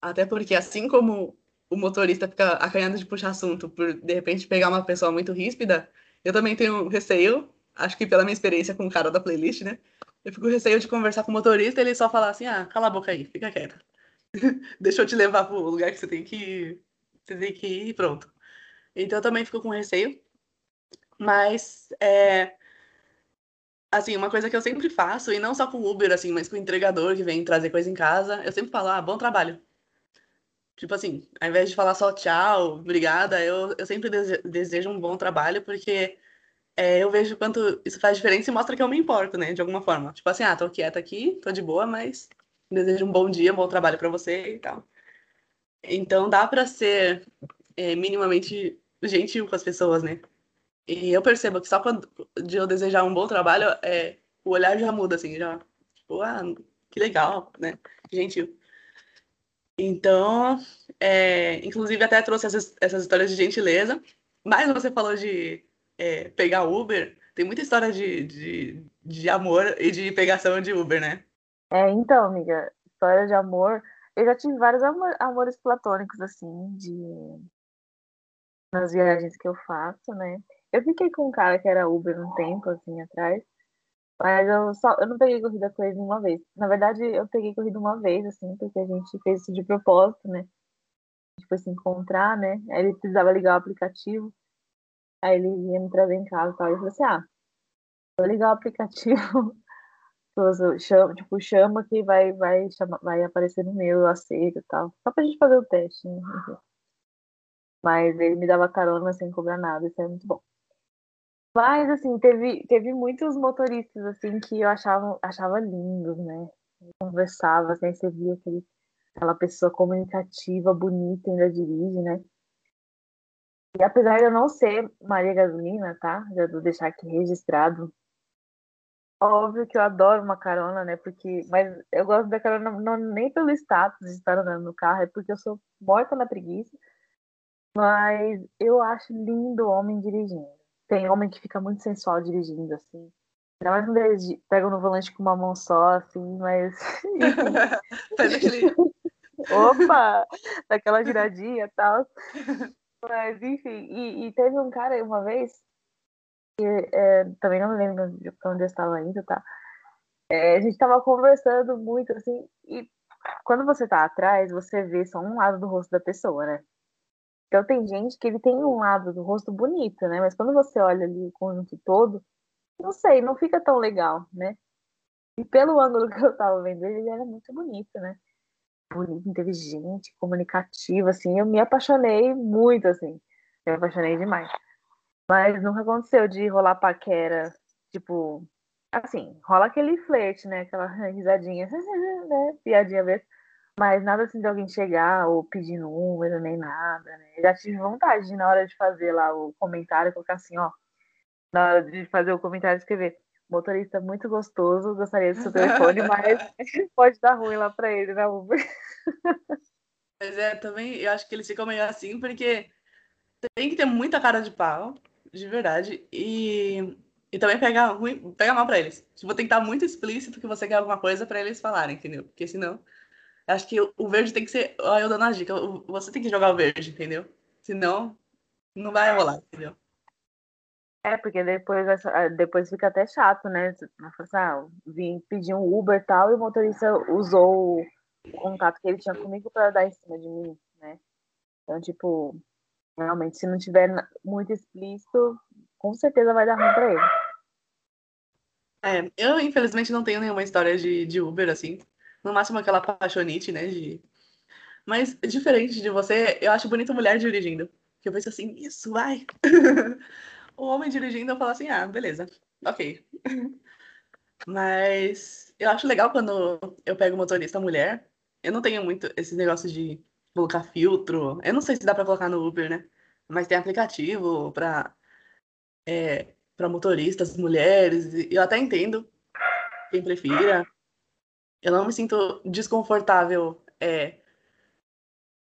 Até porque, assim como o motorista fica acanhado de puxar assunto por, de repente, pegar uma pessoa muito ríspida, eu também tenho receio, acho que pela minha experiência com o cara da playlist, né? Eu fico receio de conversar com o motorista e ele só falar assim, ah, cala a boca aí, fica quieta. <laughs> Deixa eu te levar pro lugar que você tem que ir, você tem que ir e pronto. Então eu também fico com receio. Mas, é, assim, uma coisa que eu sempre faço, e não só com o Uber, assim, mas com o entregador que vem trazer coisa em casa, eu sempre falo, ah, bom trabalho. Tipo assim, ao invés de falar só tchau, obrigada, eu, eu sempre desejo um bom trabalho, porque é, eu vejo quanto isso faz diferença e mostra que eu me importo, né, de alguma forma. Tipo assim, ah, tô quieta aqui, tô de boa, mas deseja um bom dia, um bom trabalho para você e tal. Então dá para ser é, minimamente gentil com as pessoas, né? E eu percebo que só quando de eu desejar um bom trabalho, é, o olhar já muda, assim, já. Tipo, ah, que legal, né? Gentil. Então, é, inclusive até trouxe essas, essas histórias de gentileza. Mas você falou de é, pegar Uber. Tem muita história de, de, de amor e de pegação de Uber, né? É, então, amiga, história de amor. Eu já tive vários amor, amores platônicos, assim, de nas viagens que eu faço, né? Eu fiquei com um cara que era Uber um tempo, assim, atrás. Mas eu, só, eu não peguei corrida com ele uma vez. Na verdade, eu peguei corrida uma vez, assim, porque a gente fez isso de propósito, né? A gente foi se encontrar, né? Aí ele precisava ligar o aplicativo. Aí ele ia me trazer em casa e tal. E eu falei assim, ah, vou ligar o aplicativo. <laughs> chama, tipo, chama que vai, vai, chama, vai aparecer no meu, eu aceito e tal. Só pra gente fazer o teste, né? Mas ele me dava carona sem cobrar nada, isso é muito bom. Mas, assim, teve, teve muitos motoristas, assim, que eu achava, achava lindos, né? Eu conversava, assim, você via aquele, aquela pessoa comunicativa, bonita, ainda dirige, né? E apesar de eu não ser Maria Gasolina, tá? Já vou deixar aqui registrado. Óbvio que eu adoro uma carona, né? Porque, mas eu gosto da carona não, nem pelo status de estar andando no carro, é porque eu sou morta na preguiça. Mas eu acho lindo o homem dirigindo. Tem homem que fica muito sensual dirigindo, assim. Ainda mais quando eles pegam no volante com uma mão só, assim, mas. <laughs> <laughs> Opa! Daquela giradinha e tal. <laughs> Mas, enfim, e, e, teve um cara uma vez, que é, também não me lembro de onde eu estava indo, tá? É, a gente estava conversando muito, assim, e quando você tá atrás, você vê só um lado do rosto da pessoa, né? Então tem gente que ele tem um lado do rosto bonito, né? Mas quando você olha ali o conjunto todo, não sei, não fica tão legal, né? E pelo ângulo <laughs> que eu tava vendo ele, ele era muito bonito, né? Bonito, inteligente, comunicativo, assim. Eu me apaixonei muito, assim. Me apaixonei demais. Mas nunca aconteceu de rolar paquera, tipo, assim, rola aquele flerte, né? Aquela <laughs> risadinha, <laughs> né? Piadinha mesmo. Mas nada assim de alguém chegar ou pedir número, nem nada, né? Já tive vontade de, na hora de fazer lá o comentário, colocar assim, ó. Na hora de fazer o comentário, escrever motorista muito gostoso, gostaria do seu <laughs> telefone, mas <laughs> pode dar ruim lá pra ele na Uber. Mas é, também eu acho que eles ficam meio assim, porque tem que ter muita cara de pau, de verdade, e, e também pegar ruim, pega mal pra eles. Tipo, tem que estar muito explícito que você quer alguma coisa pra eles falarem, entendeu? Porque senão Acho que o verde tem que ser. Ó, eu dando a dica. Você tem que jogar o verde, entendeu? Senão, não vai rolar, entendeu? É, porque depois, ah, depois fica até chato, né? Assim, ah, vim pedir um Uber e tal, e o motorista usou o contato que ele tinha comigo para dar em cima de mim, né? Então, tipo, realmente, se não tiver muito explícito, com certeza vai dar ruim pra ele. É, eu infelizmente não tenho nenhuma história de, de Uber, assim. No máximo aquela paixonite, né? De... Mas diferente de você, eu acho bonita mulher dirigindo. Que eu penso assim, isso, vai! <laughs> o homem dirigindo, eu falo assim, ah, beleza, ok. <laughs> Mas eu acho legal quando eu pego motorista mulher. Eu não tenho muito esse negócio de colocar filtro. Eu não sei se dá para colocar no Uber, né? Mas tem aplicativo para é, para motoristas mulheres. Eu até entendo quem prefira. Eu não me sinto desconfortável. É...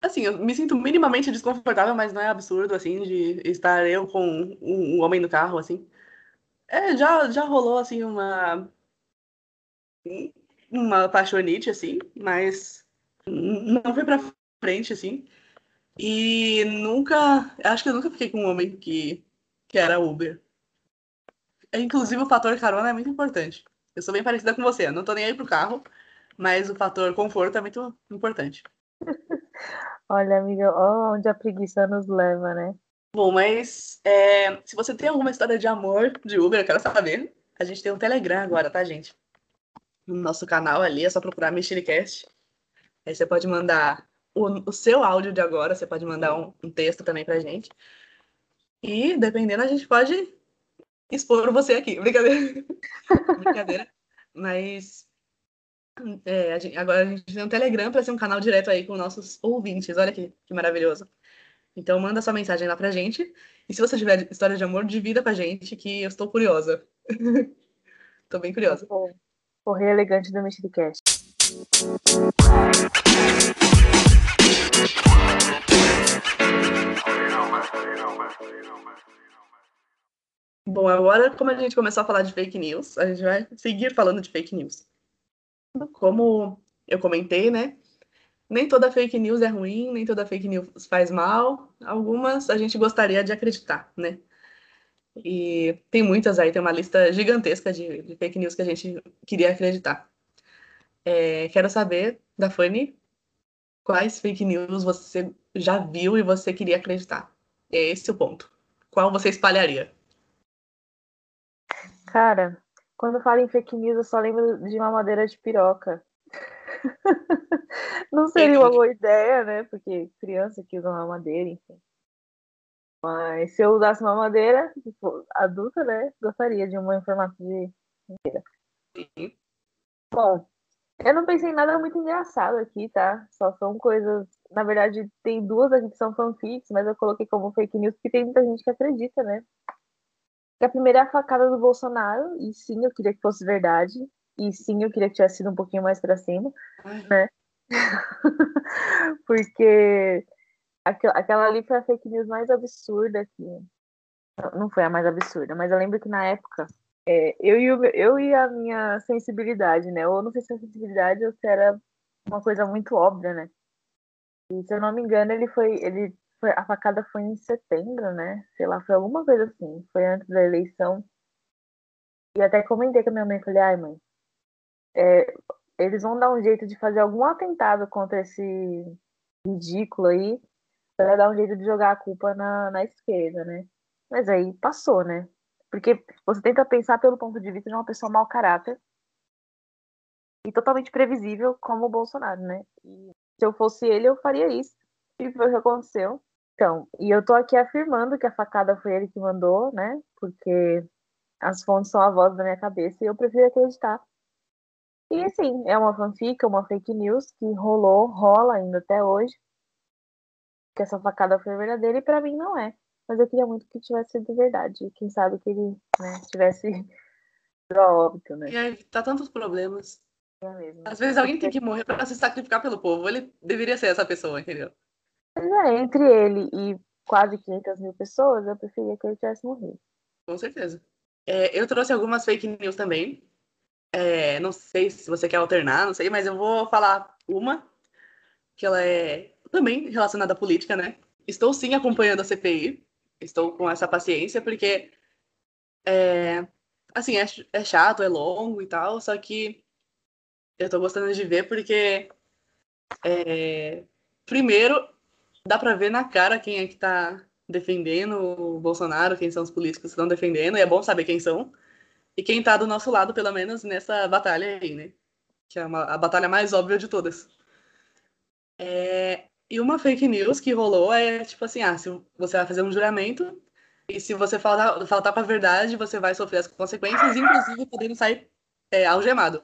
Assim, eu me sinto minimamente desconfortável, mas não é absurdo, assim, de estar eu com um, homem no carro, assim. É, já, já rolou, assim, uma... Uma paixonite, assim, mas não foi pra frente, assim. E nunca... Acho que eu nunca fiquei com um homem que, que era Uber. Inclusive, o fator carona é muito importante. Eu sou bem parecida com você. Eu não tô nem aí pro carro mas o fator conforto é muito importante. <laughs> Olha, amiga, onde a preguiça nos leva, né? Bom, mas é, se você tem alguma história de amor de Uber, eu quero saber. A gente tem um Telegram agora, tá, gente? No nosso canal ali, é só procurar Mexericast. Aí você pode mandar o, o, seu áudio de agora, você pode mandar um, um texto também pra gente. E, dependendo, a gente pode expor você aqui. Brincadeira. <laughs> Brincadeira. Mas É, a gente, agora a gente tem um Telegram para ser um canal direto aí com nossos ouvintes. Olha que, que maravilhoso. Então manda sua mensagem lá pra gente. E se você tiver história de amor, divida com a gente, que eu estou curiosa. <laughs> Tô bem curiosa. Correio elegante do Mexicast. Bom, agora, como a gente começou a falar de fake news, a gente vai seguir falando de fake news. Como eu comentei, né? Nem toda fake news é ruim, nem toda fake news faz mal. Algumas a gente gostaria de acreditar, né? E tem muitas aí, tem uma lista gigantesca de, de fake news que a gente queria acreditar. É, quero saber da Fanny quais fake news você já viu e você queria acreditar. É esse o ponto. Qual você espalharia? Cara, quando eu falo em fake news, eu só lembro de uma madeira de piroca. <laughs> Não seria uma boa ideia, né? Porque criança que usa uma madeira, enfim. Mas se eu usasse uma madeira, tipo, adulta, né? Gostaria de uma informação de madeira. Sim. Bom, eu não pensei em nada muito engraçado aqui, tá? Só são coisas. Na verdade, tem duas aqui que são fanfics, mas eu coloquei como fake news porque tem muita gente que acredita, né? A primeira é a facada do Bolsonaro, e sim, eu queria que fosse verdade. E sim, eu queria que tivesse sido um pouquinho mais para cima, né? <laughs> porque aquela ali foi a fake news mais absurda que. Não foi a mais absurda, mas eu lembro que na época é, eu, e o, eu e a minha sensibilidade, né? Ou não sei se é sensibilidade ou se era uma coisa muito óbvia, né? E se eu não me engano, ele foi. Ele foi, a facada foi em setembro, né? Sei lá, foi alguma coisa assim. Foi antes da eleição. E até comentei com a minha mãe, falei, ai mãe, é, eles vão dar um jeito de fazer algum atentado contra esse ridículo aí, para dar um jeito de jogar a culpa na, na esquerda, né? Mas aí passou, né? Porque você tenta pensar pelo ponto de vista de uma pessoa mau caráter e totalmente previsível como o Bolsonaro, né? E se eu fosse ele, eu faria isso. E foi o que aconteceu. Então, e eu tô aqui afirmando que a facada foi ele que mandou, né? Porque as fontes são a voz da minha cabeça e eu prefiro acreditar. E assim, é uma fanfic, uma fake news que rolou, rola ainda até hoje. Que essa facada foi verdadeira e para mim não é. Mas eu queria muito que tivesse sido verdade. Quem sabe que ele né, tivesse <laughs> óbito, né? E aí, tá tantos problemas. É mesmo. Às vezes alguém tem que morrer para se sacrificar pelo povo. Ele deveria ser essa pessoa, entendeu? É, entre ele e quase 500 mil pessoas, eu preferia que ele tivesse morrido. Com certeza. É, eu trouxe algumas fake news também. É, não sei se você quer alternar, não sei, mas eu vou falar uma, que ela é também relacionada à política, né? Estou sim acompanhando a CPI, estou com essa paciência, porque é, assim, é, é chato, é longo e tal, só que eu tô gostando de ver porque é, primeiro dá para ver na cara quem é que tá defendendo o Bolsonaro, quem são os políticos que estão defendendo, e é bom saber quem são. E quem tá do nosso lado, pelo menos, nessa batalha aí, né? Que é uma, a batalha mais óbvia de todas. É, e uma fake news que rolou é tipo assim: ah, se você vai fazer um juramento, e se você faltar, faltar pra verdade, você vai sofrer as consequências, inclusive podendo sair é, algemado.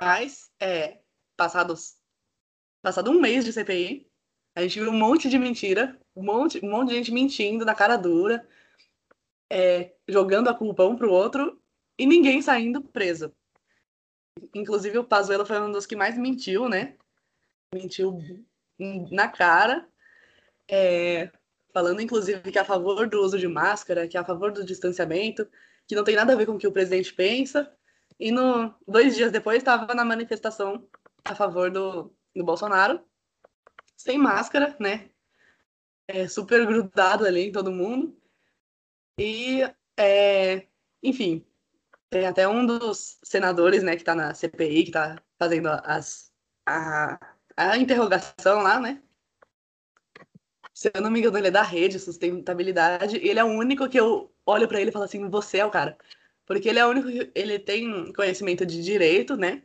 Mas, é, passados, passado um mês de CPI, a gente viu um monte de mentira, um monte, um monte de gente mentindo na cara dura, é, jogando a culpa um pro outro e ninguém saindo preso. Inclusive o Pazuello foi um dos que mais mentiu, né? Mentiu na cara, é, falando inclusive que é a favor do uso de máscara, que é a favor do distanciamento, que não tem nada a ver com o que o presidente pensa. E no, dois dias depois estava na manifestação a favor do, do Bolsonaro sem máscara, né? É, super grudado ali todo mundo. E, é, enfim, tem até um dos senadores, né, que tá na CPI, que tá fazendo as, a, a interrogação lá, né? Se eu não me engano, ele é da rede sustentabilidade. E ele é o único que eu olho para ele e falo assim: você é o cara. Porque ele é o único que ele tem conhecimento de direito, né?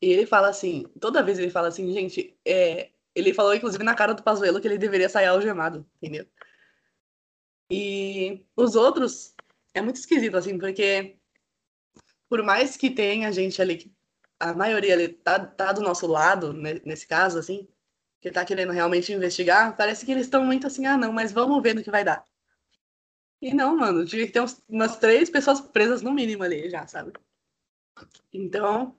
E ele fala assim, toda vez ele fala assim, gente, é, ele falou, inclusive, na cara do Pazuello que ele deveria sair algemado, entendeu? E os outros é muito esquisito, assim, porque por mais que tenha gente ali a maioria ali tá, tá do nosso lado, né, nesse caso, assim, que tá querendo realmente investigar, parece que eles estão muito assim, ah, não, mas vamos ver no que vai dar. E não, mano, tinha que ter uns, umas três pessoas presas no mínimo ali já, sabe? Então,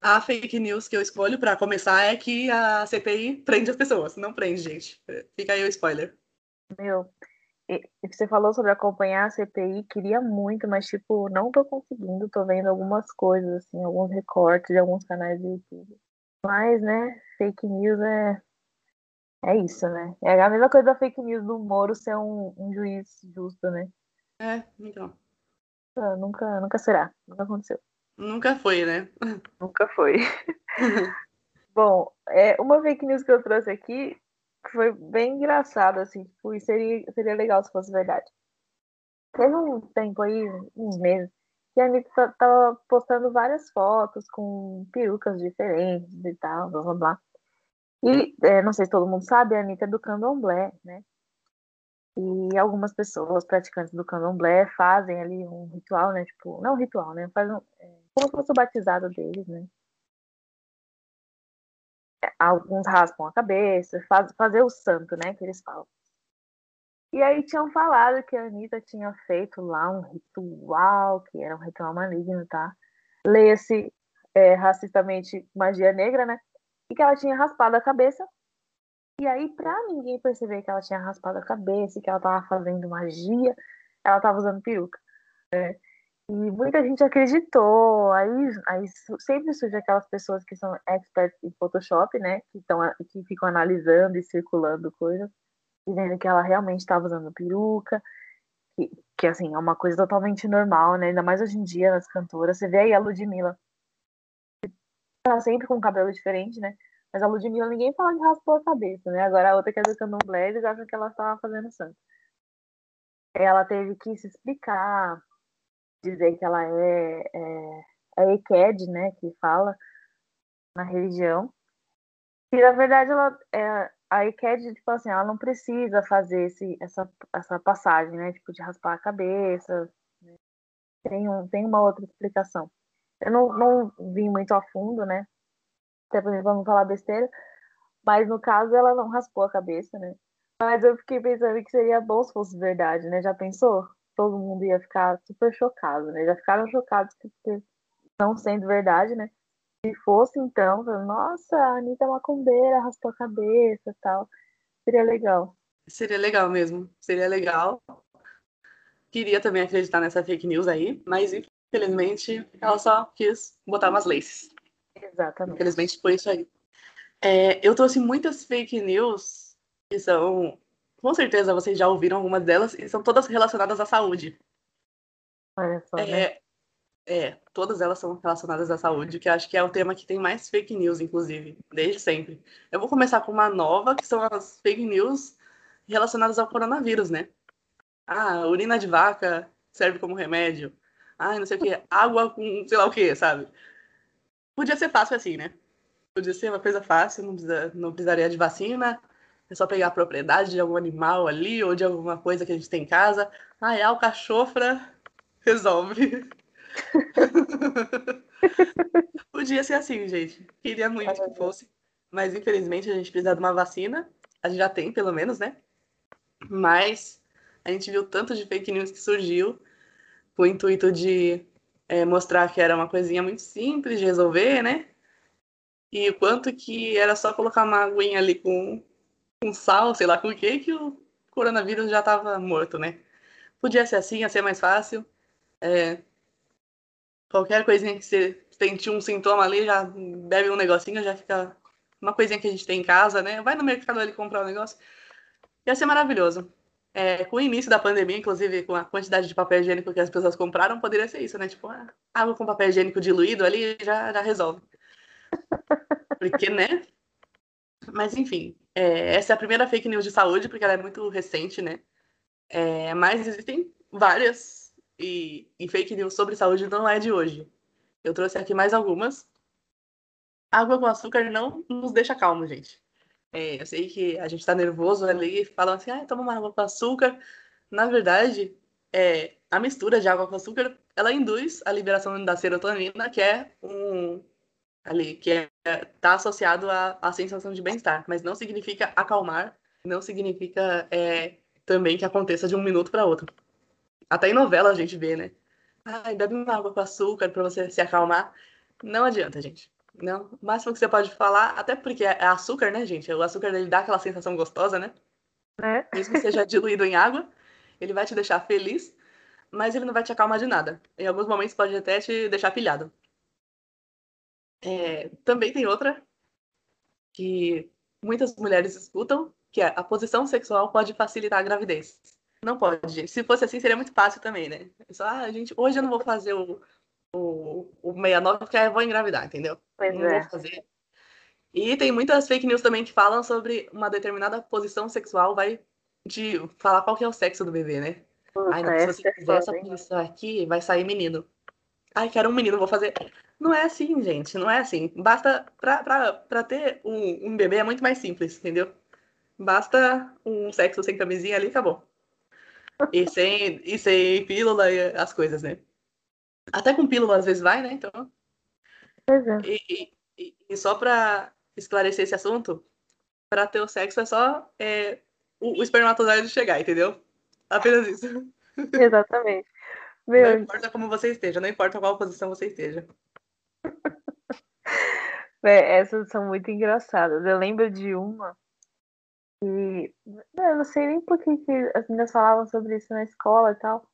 a fake news que eu escolho para começar é que a CPI prende as pessoas. Não prende, gente. Fica aí o spoiler. Meu, você falou sobre acompanhar a CPI, queria muito, mas, tipo, não tô conseguindo. Tô vendo algumas coisas, assim, alguns recortes de alguns canais do YouTube. Mas, né, fake news é. É isso, né? É a mesma coisa da fake news do Moro ser um, um juiz justo, né? É, então. Ah, nunca, nunca será. Nunca aconteceu. Nunca foi, né? Nunca foi. <laughs> Bom, é, uma fake news que eu trouxe aqui foi bem engraçada, assim, tipo, e seria, seria legal se fosse verdade. Teve um tempo aí, uns meses, que a Anitta tava postando várias fotos com perucas diferentes e tal, blá blá blá. E, é, não sei se todo mundo sabe, a Anitta é do candomblé, né? E algumas pessoas praticantes do candomblé fazem ali um ritual, né? Tipo, não um ritual, né? Faz um, é, como se fosse o batizado deles, né? alguns raspam a cabeça, faz, fazer o santo, né, que eles falam. E aí tinham falado que a Anitta tinha feito lá um ritual, que era um ritual maligno, tá? Leia-se é, racistamente magia negra, né? E que ela tinha raspado a cabeça. E aí, pra ninguém perceber que ela tinha raspado a cabeça e que ela tava fazendo magia, ela tava usando peruca. Né? E muita gente acreditou. Aí, aí sempre surge aquelas pessoas que são experts em Photoshop, né? Que, tão, que ficam analisando e circulando coisas e vendo que ela realmente estava usando peruca. Que, que, assim, é uma coisa totalmente normal, né? Ainda mais hoje em dia nas cantoras. Você vê aí a Ludmilla. Tá sempre com cabelo diferente, né? Mas a Ludmilla ninguém fala de raspou a cabeça, né? Agora a outra que é do candomblé, eles acham que ela estava fazendo santo. Ela teve que se explicar, dizer que ela é, é, é né, que fala na religião. E na verdade ela é, a EQED, tipo assim, ela não precisa fazer esse, essa, essa passagem, né, tipo de raspar a cabeça. Né? Tem, um, tem uma outra explicação. Eu não, não vim muito a fundo, né, até por exemplo, não falar besteira, mas no caso ela não raspou a cabeça, né. Mas eu fiquei pensando que seria bom se fosse verdade, né? Já pensou? Todo mundo ia ficar super chocado, né? Já ficaram chocados porque não sendo verdade, né? Se fosse então, nossa, a Anitta é macumbeira, raspou a cabeça tal. Seria legal. Seria legal mesmo. Seria legal. Queria também acreditar nessa fake news aí, mas infelizmente ela só quis botar umas laces. Exatamente. Infelizmente foi isso aí. É, eu trouxe muitas fake news que são com certeza vocês já ouviram algumas delas e são todas relacionadas à saúde. Olha só, é, né? é, todas elas são relacionadas à saúde, que acho que é o tema que tem mais fake news, inclusive, desde sempre. Eu vou começar com uma nova, que são as fake news relacionadas ao coronavírus, né? Ah, urina de vaca serve como remédio. Ah, não sei o que, água com sei lá o que, sabe? Podia ser fácil assim, né? Podia ser uma coisa fácil, não, precisa, não precisaria de vacina, é só pegar a propriedade de algum animal ali ou de alguma coisa que a gente tem em casa. Ah, é alcachofra, <laughs> resolve. <laughs> Podia ser assim, gente. Queria muito que fosse. Mas infelizmente a gente precisa de uma vacina. A gente já tem, pelo menos, né? Mas a gente viu tanto de fake news que surgiu com o intuito de é, mostrar que era uma coisinha muito simples de resolver, né? E o quanto que era só colocar uma aguinha ali com com sal, sei lá com o que, que o coronavírus já estava morto, né? Podia ser assim, ia ser mais fácil. É, qualquer coisinha que você sentir um sintoma ali, já bebe um negocinho, já fica uma coisinha que a gente tem em casa, né? Vai no mercado ali comprar um negócio. Ia ser maravilhoso. É, com o início da pandemia, inclusive com a quantidade de papel higiênico que as pessoas compraram, poderia ser isso, né? Tipo, ah, água com papel higiênico diluído ali já, já resolve. Porque, né? Mas enfim, é, essa é a primeira fake news de saúde, porque ela é muito recente, né? É, mas existem várias, e, e fake news sobre saúde não é de hoje. Eu trouxe aqui mais algumas. Água com açúcar não nos deixa calmo, gente. É, eu sei que a gente tá nervoso ali, falando assim, ah, toma uma água com açúcar. Na verdade, é, a mistura de água com açúcar, ela induz a liberação da serotonina, que é um, ali, que é tá associado à, à sensação de bem-estar, mas não significa acalmar, não significa é, também que aconteça de um minuto para outro. Até em novela a gente vê, né? Ai, bebe uma água com açúcar para você se acalmar. Não adianta, gente. Não. O máximo que você pode falar, até porque é açúcar, né, gente? O açúcar ele dá aquela sensação gostosa, né? É. Mesmo que seja diluído em água, ele vai te deixar feliz, mas ele não vai te acalmar de nada. Em alguns momentos pode até te deixar pilhado. É, também tem outra que muitas mulheres escutam, que é a posição sexual pode facilitar a gravidez. Não pode, gente. Se fosse assim, seria muito fácil também, né? Só, ah, gente, hoje eu não vou fazer o, o, o 69 porque eu vou engravidar, entendeu? Pois não é. vou fazer. E tem muitas fake news também que falam sobre uma determinada posição sexual vai de falar qual que é o sexo do bebê, né? Puta, Ai, não, se você é fizer essa posição aqui, vai sair menino. Ai, quero um menino, vou fazer. Não é assim, gente, não é assim. Basta. Pra ter um, um bebê é muito mais simples, entendeu? Basta um sexo sem camisinha ali, acabou. E sem, e sem pílula e as coisas, né? Até com pílula às vezes vai, né? Então. Pois é. E, e, e só pra esclarecer esse assunto, pra ter o sexo é só é, o, o espermatozoide chegar, entendeu? Apenas isso. Exatamente. Não Meu, importa como você esteja, não importa qual posição você esteja. <laughs> Essas são muito engraçadas. Eu lembro de uma que. Eu não sei nem por que, que as meninas falavam sobre isso na escola e tal.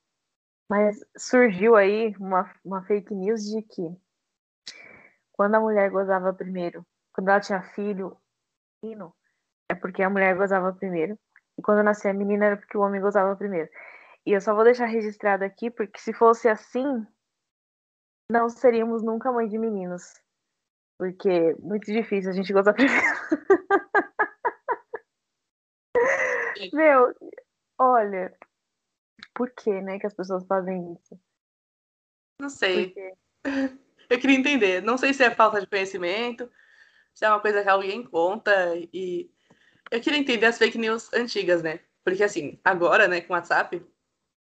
Mas surgiu aí uma, uma fake news de que quando a mulher gozava primeiro, quando ela tinha filho, menino, é porque a mulher gozava primeiro. E quando nascia a menina era porque o homem gozava primeiro. E eu só vou deixar registrado aqui, porque se fosse assim, não seríamos nunca mãe de meninos. Porque é muito difícil a gente gozar <laughs> primeiro. Meu, olha, por que, né, que as pessoas fazem isso? Não sei. <laughs> Eu queria entender. Não sei se é falta de conhecimento, se é uma coisa que alguém conta. E eu queria entender as fake news antigas, né? Porque assim, agora, né, com o WhatsApp,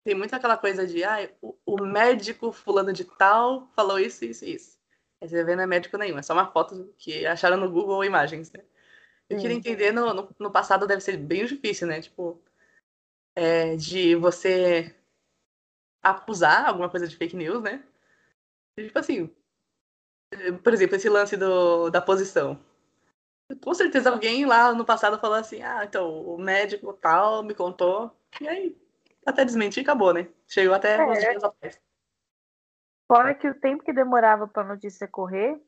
tem muito aquela coisa de, ah, o, o médico fulano de tal falou isso, isso e isso. Aí você vê, não é médico nenhum, é só uma foto que acharam no Google imagens, né? Eu queria Sim. entender, no, no, no passado deve ser bem difícil, né? Tipo, é, de você acusar alguma coisa de fake news, né? Tipo assim, por exemplo, esse lance do, da posição. Com certeza alguém lá no passado falou assim, ah, então o médico tal me contou. E aí, até desmentir, acabou, né? Chegou até É. uns dias atrás. Fora que o tempo que demorava para a notícia correr,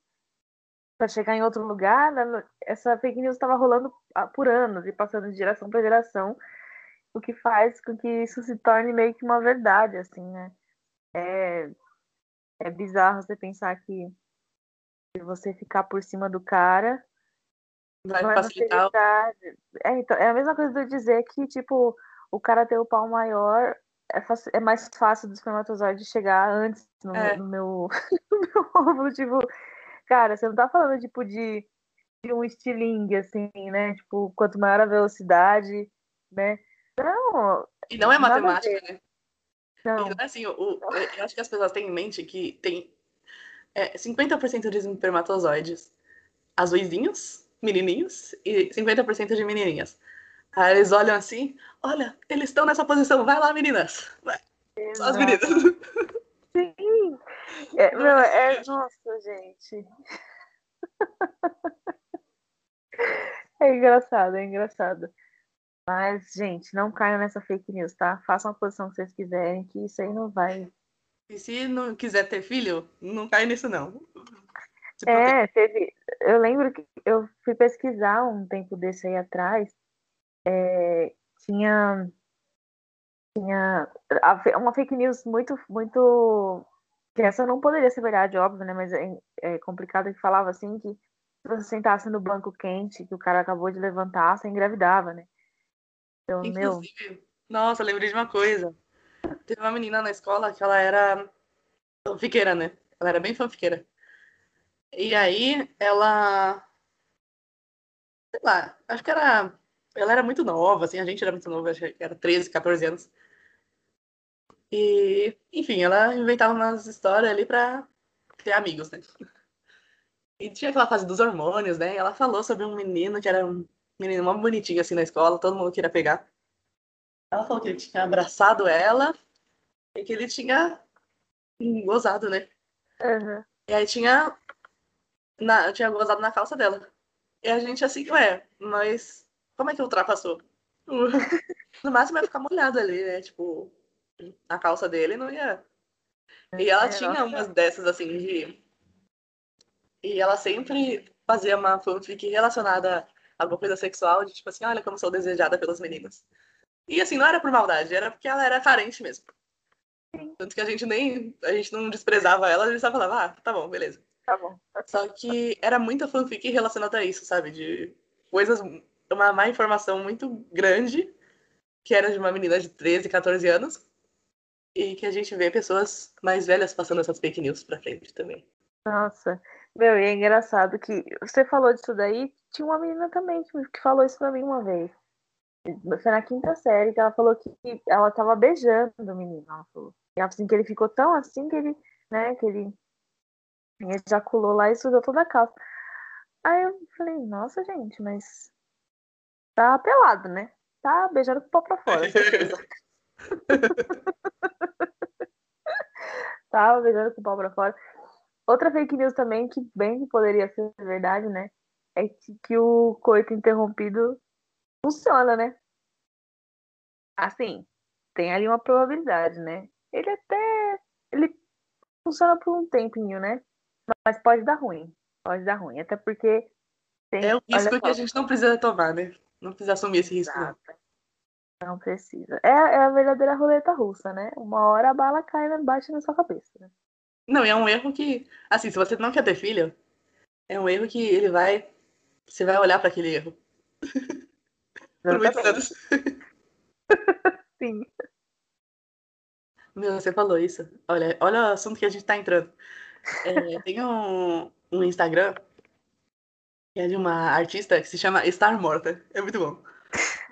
para chegar em outro lugar, né, essa fake news estava rolando por anos e passando de geração para geração, o que faz com que isso se torne meio que uma verdade, assim, né? É, é bizarro você pensar que se você ficar por cima do cara, Vai é facilitar. É, então, é a mesma coisa de eu dizer que, tipo, o cara ter o pau maior é, faci- é mais fácil do espermatozoide chegar antes no, É. no meu, <laughs> no meu óvulo. Tipo, cara, você não tá falando, tipo, de, de um estilingue, assim, né? Tipo, quanto maior a velocidade, né? Não, E não é matemática, né? não. Então, assim, o, o- eu acho que as pessoas têm em mente que tem é, 50% de espermatozoides azuizinhos, menininhos, e 50% de menininhas. Aí eles olham assim, olha, eles estão nessa posição, vai lá, meninas. Vai, só as meninas. Sim. É, meu, é, nossa, gente. É engraçado, é engraçado. Mas, gente, não caiam nessa fake news, tá? Façam a posição que vocês quiserem, que isso aí não vai. E se não quiser ter filho, não cai nisso, não. É, teve. Eu lembro que eu fui pesquisar um tempo desse aí atrás. É, tinha. Tinha uma fake news muito, muito. Que essa não poderia ser verdade, óbvio, né? Mas é, é complicado que falava assim que se você sentasse no banco quente, que o cara acabou de levantar, você engravidava, né? Então, meu. Inclusive, nossa, lembrei de uma coisa. Teve uma menina na escola que ela era fanfiqueira, né? Ela era bem fanfiqueira. E aí, ela. Sei lá, acho que era. Ela era muito nova, assim, a gente era muito nova, acho que era 13, 14 anos. E, enfim, ela inventava umas histórias ali pra ter amigos, né? E tinha aquela fase dos hormônios, né? E ela falou sobre um menino que era um menino muito bonitinho assim na escola, todo mundo queria pegar. Ela falou que ele tinha abraçado ela e que ele tinha gozado, né? Uhum. E aí tinha. Na, tinha gozado na calça dela. E a gente assim, ué, mas como é que ultrapassou? <laughs> no máximo ia ficar molhado ali, né? Tipo, a calça dele não ia. E ela É, tinha nossa. umas dessas assim de. E ela sempre fazia uma fanfic relacionada a alguma coisa sexual, de tipo assim, olha como sou desejada pelos meninos. E assim, não era por maldade, era porque ela era carente mesmo. Tanto que a gente nem. A gente não desprezava ela, a gente só falava, ah, tá bom, beleza. Tá bom. Só que era muita fanfic relacionada a isso, sabe? De coisas. Uma má informação muito grande, que era de uma menina de 13, 14 anos. E que a gente vê pessoas mais velhas passando essas fake news pra frente também. Nossa. Meu, e é engraçado que você falou disso daí, tinha uma menina também que falou isso pra mim uma vez. Foi na quinta série que ela falou que ela tava beijando o menino. Ela falou. E assim, que ele ficou tão assim que ele, né, que ele ejaculou lá e sujou toda a calça. Aí eu falei, nossa, gente, mas tá pelado, né? Tá beijando com o pau pra fora, certeza. <laughs> Tava beijando com o pau pra fora. Outra fake news também, que bem que poderia ser verdade, né? É que, que o coito interrompido funciona, né? Assim, tem ali uma probabilidade, né? Ele até. Ele funciona por um tempinho, né? Mas pode dar ruim. Pode dar ruim. Até porque tem. É um risco que a gente não precisa tomar, né? Não precisa assumir esse risco. não. Não precisa. É, é a verdadeira roleta russa, né? Uma hora a bala cai e bate na sua cabeça. né? Não, e é um erro que, assim, se você não quer ter filho, é um erro que ele vai. Você vai olhar para aquele erro <laughs> por muitos anos. <laughs> Sim. Meu, você falou isso. Olha, olha o assunto que a gente tá entrando. É, tem um, um Instagram é de uma artista que se chama Star Morta. É muito bom.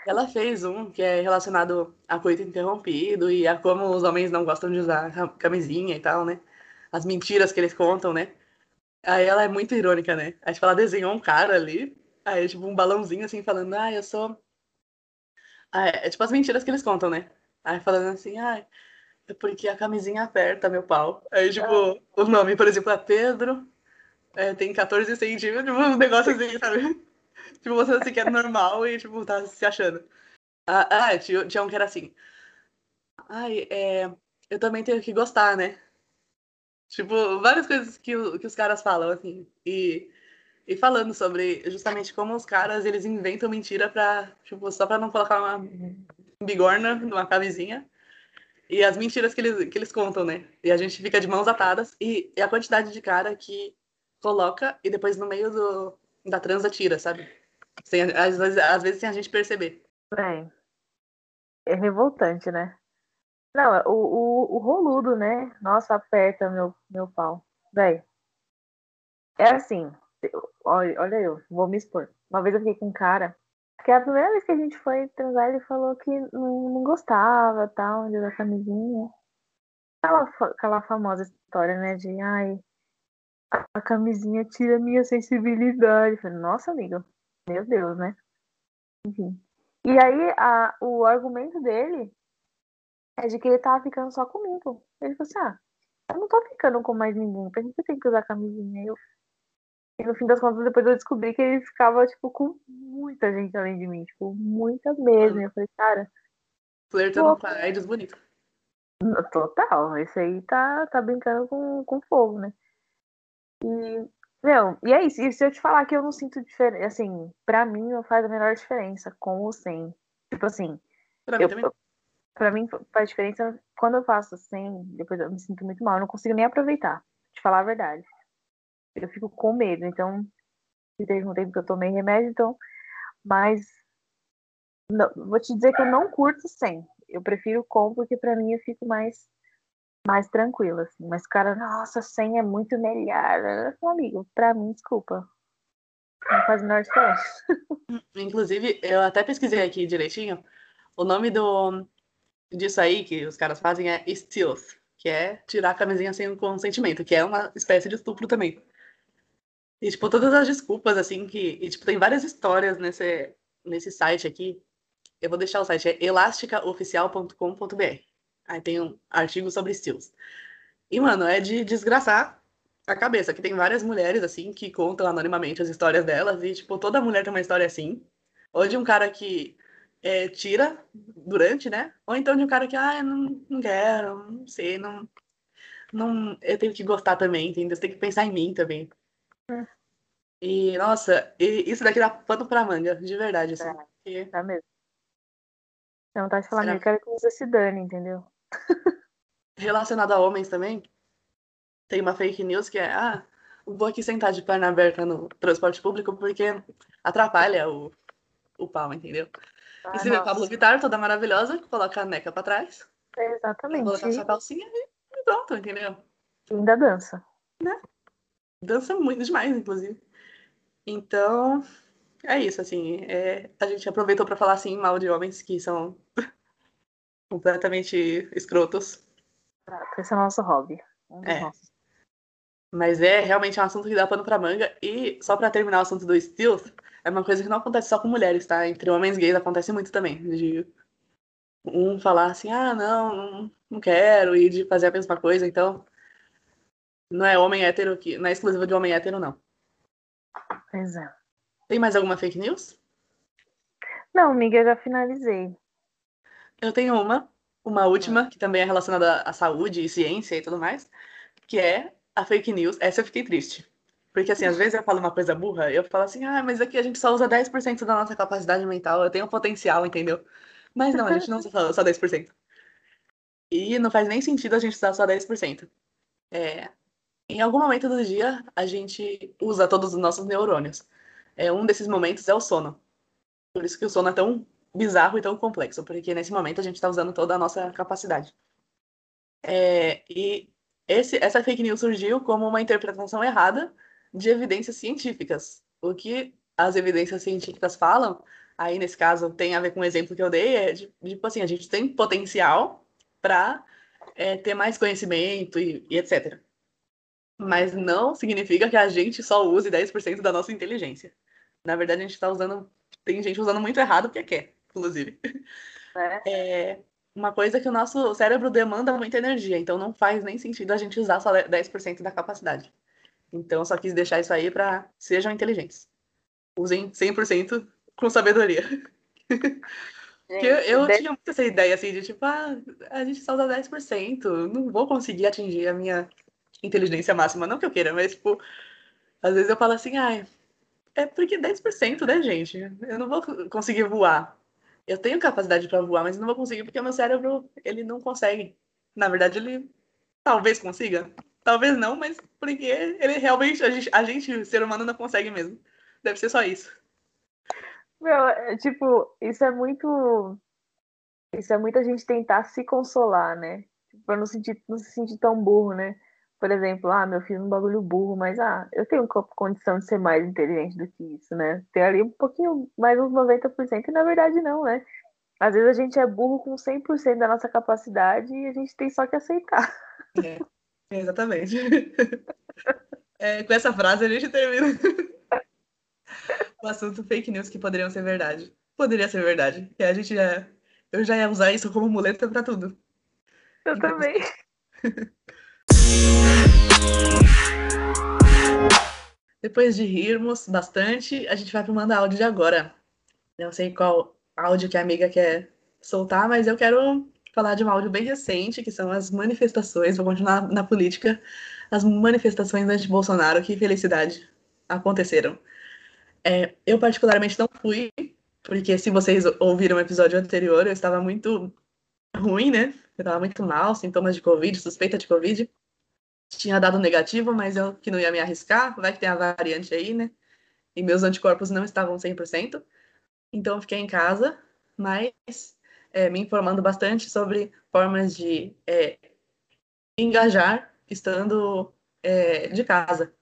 Ela fez um que é relacionado a coito interrompido e a como os homens não gostam de usar cam- camisinha e tal, né? As mentiras que eles contam, né? Aí ela é muito irônica, né? Aí, tipo, ela desenhou um cara ali, aí, tipo, um balãozinho assim, falando, ah, eu sou. Ah, é tipo as mentiras que eles contam, né? Aí falando assim, ah, é porque a camisinha aperta meu pau. Aí, tipo, o nome, por exemplo, é Pedro, é, tem 14 centímetros, tipo, um negócio assim, sabe? <laughs> tipo, você assim que é normal e, tipo, tá se achando. Ah, ah tinha, tinha um que era assim. Ai, é, eu também tenho que gostar, né? Tipo, várias coisas que, que os caras falam, assim. E, e falando sobre justamente como os caras, eles inventam mentira pra, tipo, só pra não colocar uma bigorna numa camisinha. E as mentiras que eles, que eles contam, né? E a gente fica de mãos atadas. E, e a quantidade de cara que coloca e depois no meio do, da transa tira, sabe? Sem, às, vezes, às vezes sem a gente perceber. Bem, é revoltante, né? Não, é o, o, o roludo, né? Nossa, aperta meu, meu pau. Véi, é assim, olha, olha eu, vou me expor. Uma vez eu fiquei com um cara, que a primeira vez que a gente foi transar, ele falou que não, não gostava, tal, de usar camisinha. Aquela, aquela famosa história, né, de, ai, a, camisinha tira minha sensibilidade. Eu falei, Nossa, amigo, meu Deus, né? Enfim. E aí, a, o argumento dele é de que ele tava ficando só comigo. Ele falou assim: ah, eu não tô ficando com mais ninguém, por que eu tenho que usar camisinha? Eu... E no fim das contas, depois eu descobri que ele ficava, tipo, com muita gente além de mim, tipo, muita mesmo. E eu falei, cara, Flertando com a AIDS bonito. no- total, esse aí tá, tá brincando com, com fogo, né? E, meu, e é isso. E se eu te falar que eu não sinto diferença, assim, pra mim não faz a menor diferença com ou sem. Tipo assim, Pra mim eu, também. eu- pra mim faz diferença quando eu faço sem, depois eu me sinto muito mal, eu não consigo nem aproveitar, te falar a verdade. Eu fico com medo, então se teve um tempo que eu tomei remédio, então, mas não- vou te dizer que eu não curto sem. Eu prefiro com porque pra mim eu fico mais mais tranquila assim. Mas cara, nossa, sem é muito melhor. Amigo, pra mim, desculpa. Não faz a menor diferença. Inclusive, eu até pesquisei aqui direitinho. O nome do disso aí que os caras fazem é stealth, que é tirar a camisinha sem o consentimento, que é uma espécie de estupro também. E, tipo, todas as desculpas, assim, que. E, tipo, tem várias histórias nesse, nesse site aqui. Eu vou deixar o site, é elasticaoficial.com.br. Aí tem um artigo sobre estilos. E, mano, é de desgraçar a cabeça, que tem várias mulheres, assim, que contam anonimamente as histórias delas. E, tipo, toda mulher tem uma história assim. Ou de um cara que é, tira durante, né? Ou então de um cara que, ah, não, não quero, não sei, não, não. Eu tenho que gostar também, entendeu? Você tem que pensar em mim também. Hum. E, nossa, e isso daqui dá pano pra manga, de verdade, assim. É, Tá mesmo. Não tá de falar, Será? eu quero que você se dane, entendeu? <laughs> Relacionado a homens também, tem uma fake news que é, ah, vou aqui sentar de perna aberta no transporte público porque atrapalha o, o pau, entendeu? Ah, e se vê. Pablo Vittar, toda maravilhosa, coloca a neca pra trás, Exatamente. coloca sua calcinha e pronto, entendeu? Fim da dança. Dança muito demais, inclusive. Então, é isso, assim. é, a gente aproveitou pra falar, assim, mal de homens que são completamente escrotos. Esse é o nosso hobby. Um É. nossos. Mas é realmente um assunto que dá pano pra manga. E só pra terminar o assunto do stealth, é uma coisa que não acontece só com mulheres, tá? Entre homens gays acontece muito também. De um falar assim, ah, não, não, não quero, e de fazer a mesma coisa. Então, não é homem hétero que. Não é exclusivo de homem hétero, não. Pois é. Tem mais alguma fake news? Não, amiga, eu já finalizei. Eu tenho uma, uma última, que também é relacionada à saúde e ciência e tudo mais, que é a fake news. Essa eu fiquei triste. Porque, assim, às vezes eu falo uma coisa burra, eu falo assim, ah, mas aqui a gente só usa 10% da nossa capacidade mental, eu tenho potencial, entendeu? Mas não, a gente não usa só- só 10%. E não faz nem sentido a gente usar só 10%. É, em algum momento do dia, a gente usa todos os nossos neurônios. É, um desses momentos é o sono. Por isso que o sono é tão bizarro e tão complexo, porque nesse momento a gente está usando toda a nossa capacidade. É, e esse, essa fake news surgiu como uma interpretação errada de evidências científicas. O que as evidências científicas falam, aí nesse caso tem a ver com o exemplo que eu dei, é de, tipo assim, a gente tem potencial para ter mais conhecimento e, e etc. Mas não significa que a gente só use 10% da nossa inteligência. Na verdade, a gente está usando. Tem gente usando muito errado porque quer, inclusive. Né? É uma coisa que o nosso cérebro demanda muita energia, então não faz nem sentido a gente usar só 10% da capacidade. Então, eu só quis deixar isso aí para sejam inteligentes. Usem 100% com sabedoria. <laughs> Porque eu, eu de- tinha muito essa ideia assim de tipo, ah, a gente só usa 10%, não vou conseguir atingir a minha inteligência máxima, não que eu queira, mas tipo, às vezes eu falo assim, ai, é porque 10%, né, gente? Eu não vou conseguir voar. Eu tenho capacidade para voar, mas não vou conseguir porque o meu cérebro, ele não consegue. Na verdade, ele talvez consiga. Talvez não, mas porque ele realmente, a gente, a gente, ser humano, não consegue mesmo. Deve ser só isso. Meu, é, tipo, isso é muito. Isso é muita gente tentar se consolar, né? Pra não, sentir, não se sentir tão burro, né? Por exemplo, ah, meu filho é um bagulho burro, mas ah, eu tenho co- condição de ser mais inteligente do que isso, né? Tem ali um pouquinho, mais uns 90%, e na verdade não, né? Às vezes a gente é burro com 100% da nossa capacidade e a gente tem só que aceitar. É, exatamente. É, com essa frase a gente termina o assunto fake news que poderiam ser verdade. Poderia ser verdade. Que a gente já. Eu já ia usar isso como muleta pra tudo. Eu também. <laughs> Depois de rirmos bastante, a gente vai pro Manda Áudio de agora. Não sei qual áudio que a amiga quer soltar, mas eu quero falar de um áudio bem recente, que são as manifestações, vou continuar na política, as manifestações anti-Bolsonaro, que felicidade, aconteceram. É, eu particularmente não fui, porque se vocês ouviram o episódio anterior, eu estava muito ruim, né? Eu estava muito mal, sintomas de Covid, suspeita de Covid. Tinha dado negativo, mas eu que não ia me arriscar, vai que tem a variante aí, né? E meus anticorpos não estavam 100%. Então eu fiquei em casa, mas é, me informando bastante sobre formas de é, engajar estando é, de casa,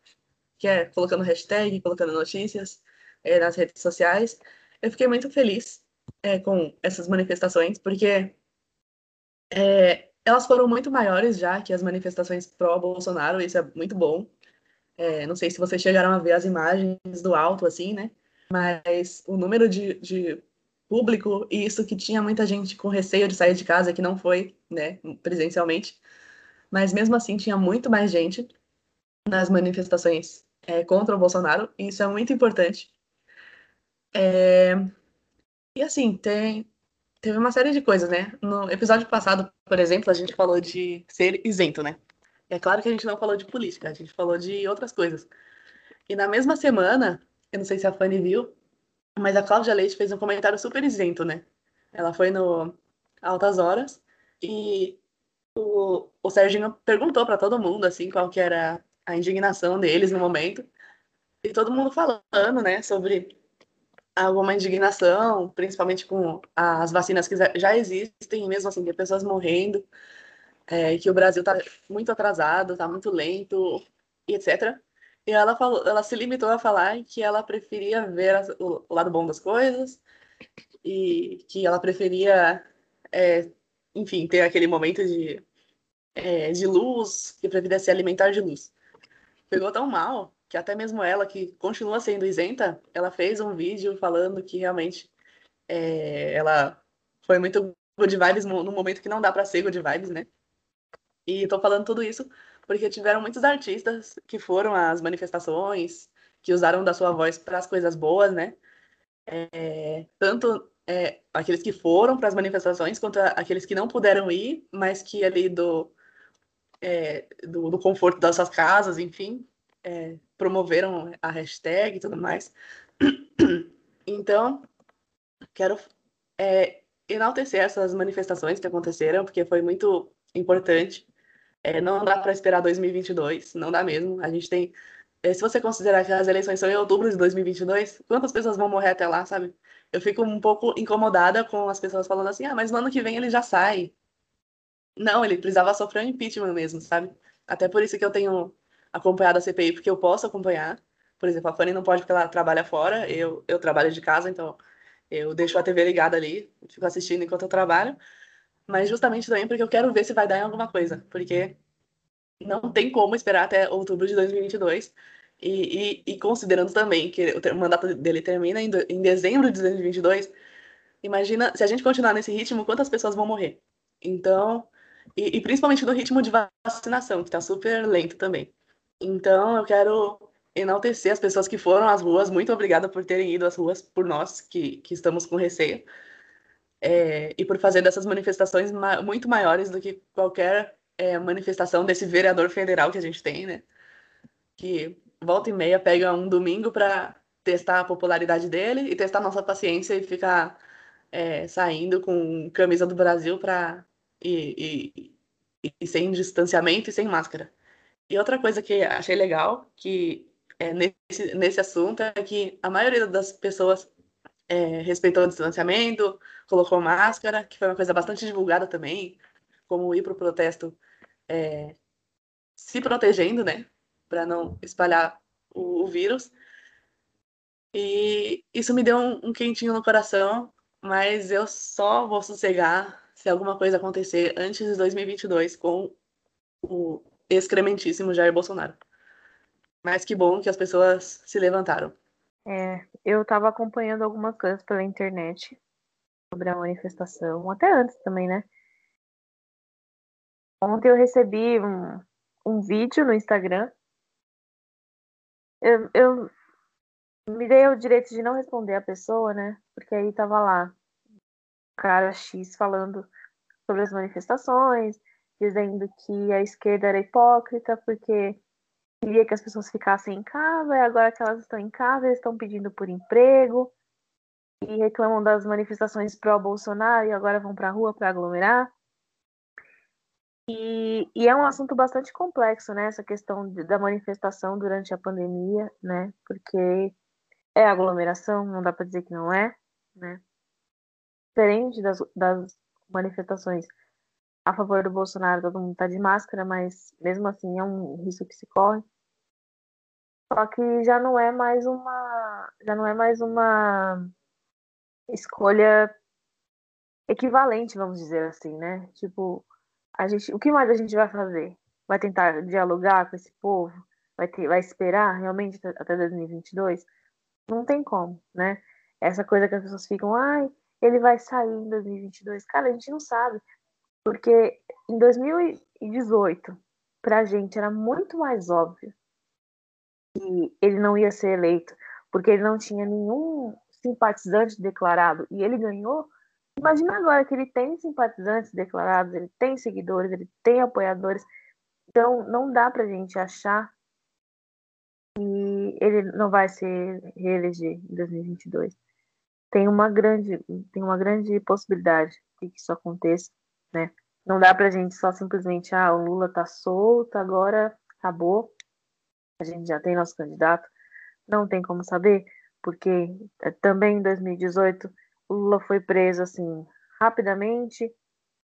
que é colocando hashtag, colocando notícias é, nas redes sociais. Eu fiquei muito feliz é, com essas manifestações, porque é, elas foram muito maiores já que as manifestações pró-Bolsonaro, isso é muito bom. É, não sei se vocês chegaram a ver as imagens do alto, assim, né? Mas o número de, de público e isso que tinha muita gente com receio de sair de casa, que não foi, né, presencialmente. Mas mesmo assim tinha muito mais gente nas manifestações é, contra o Bolsonaro, e isso é muito importante. É... E assim, tem, teve uma série de coisas, né? No episódio passado, por exemplo, a gente falou de ser isento, né? É claro que a gente não falou de política, a gente falou de outras coisas. E na mesma semana, eu não sei se a Fanny viu, mas a Cláudia Leite fez um comentário super isento, né? Ela foi no Altas Horas e o, o Serginho perguntou para todo mundo, assim, qual que era a indignação deles no momento. E todo mundo falando, né, sobre alguma indignação, principalmente com as vacinas que já existem, mesmo assim, tem pessoas morrendo, é, que o Brasil está muito atrasado, está muito lento, etc. E ela falou, ela se limitou a falar que ela preferia ver o, o lado bom das coisas e que ela preferia, é, enfim, ter aquele momento de, é, de luz, que preferia se alimentar de luz. Pegou tão mal que até mesmo ela, que continua sendo isenta, ela fez um vídeo falando que realmente é, ela foi muito good vibes no momento que não dá para ser good vibes, né? E tô falando tudo isso porque tiveram muitos artistas que foram às manifestações, que usaram da sua voz para as coisas boas, né? É, tanto é, aqueles que foram para as manifestações, quanto aqueles que não puderam ir, mas que ali do, é, do, do, conforto das suas casas, enfim, é, promoveram a hashtag e tudo mais. <clears throat> Então, quero é, enaltecer essas manifestações que aconteceram, porque foi muito importante. É, não dá para esperar 2022, não dá mesmo. A gente tem. É, se você considerar que as eleições são em outubro de 2022, quantas pessoas vão morrer até lá, sabe? Eu fico um pouco incomodada com as pessoas falando assim: ah, mas no ano que vem ele já sai. Não, ele precisava sofrer um impeachment mesmo, sabe? Até por isso que eu tenho acompanhado a CPI, porque eu posso acompanhar. Por exemplo, a Fanny não pode porque ela trabalha fora, eu, eu trabalho de casa, então eu deixo a TV ligada ali, fico assistindo enquanto eu trabalho mas justamente também porque eu quero ver se vai dar em alguma coisa, porque não tem como esperar até outubro de 2022. E, e, e considerando também que o mandato dele termina em, em dezembro de 2022, imagina se a gente continuar nesse ritmo, quantas pessoas vão morrer. Então, e, e principalmente no ritmo de vacinação, que está super lento também. Então, eu quero enaltecer as pessoas que foram às ruas. Muito obrigada por terem ido às ruas por nós, que, que estamos com receio é, e por fazer dessas manifestações ma muito maiores do que qualquer é, manifestação desse vereador federal que a gente tem, né? Que volta e meia pega um domingo para testar a popularidade dele e testar nossa paciência e ficar é, saindo com camisa do Brasil para e, e, e, sem distanciamento e sem máscara. E outra coisa que achei legal que é, nesse, nesse assunto é que a maioria das pessoas é, respeitou o distanciamento, colocou máscara, que foi uma coisa bastante divulgada também, como ir para o protesto é, se protegendo, né, para não espalhar o, o, vírus. E isso me deu um, um quentinho no coração, mas eu só vou sossegar se alguma coisa acontecer antes de 2022 com o excrementíssimo Jair Bolsonaro. Mas que bom que as pessoas se levantaram. É, eu estava acompanhando algumas coisas pela internet sobre a manifestação, até antes também, né? Ontem eu recebi um, um vídeo no Instagram. Eu, eu me dei o direito de não responder a pessoa, né? Porque aí tava lá o cara X falando sobre as manifestações, dizendo que a esquerda era hipócrita porque queria que as pessoas ficassem em casa, e agora que elas estão em casa, eles estão pedindo por emprego e reclamam das manifestações pró-Bolsonaro e agora vão para a rua para aglomerar. E, e, é um assunto bastante complexo, né? Essa questão de, da manifestação durante a pandemia, né? Porque é aglomeração, não dá para dizer que não é, né? Diferente das, das manifestações a favor do Bolsonaro, todo mundo tá de máscara, mas mesmo assim é um risco que se corre. Só que já não é mais uma, já não é mais uma escolha equivalente, vamos dizer assim, né? Tipo, a gente, o que mais a gente vai fazer? Vai tentar dialogar com esse povo? Vai, ter, vai esperar realmente até 2022? Não tem como, né? Essa coisa que as pessoas ficam, ai, ele vai sair em 2022. Cara, a gente não sabe. Porque em 2018, pra gente era muito mais óbvio que ele não ia ser eleito, porque ele não tinha nenhum simpatizante declarado e ele ganhou. Imagina agora que ele tem simpatizantes declarados, ele tem seguidores, ele tem apoiadores. Então, não dá pra gente achar que ele não vai se reeleger em 2022. Tem uma grande, tem uma grande possibilidade de que isso aconteça, né? Não dá pra gente só simplesmente, ah, o Lula tá solto, agora acabou, a gente já tem nosso candidato. Não tem como saber, porque é, também em 2018 o Lula foi preso assim rapidamente,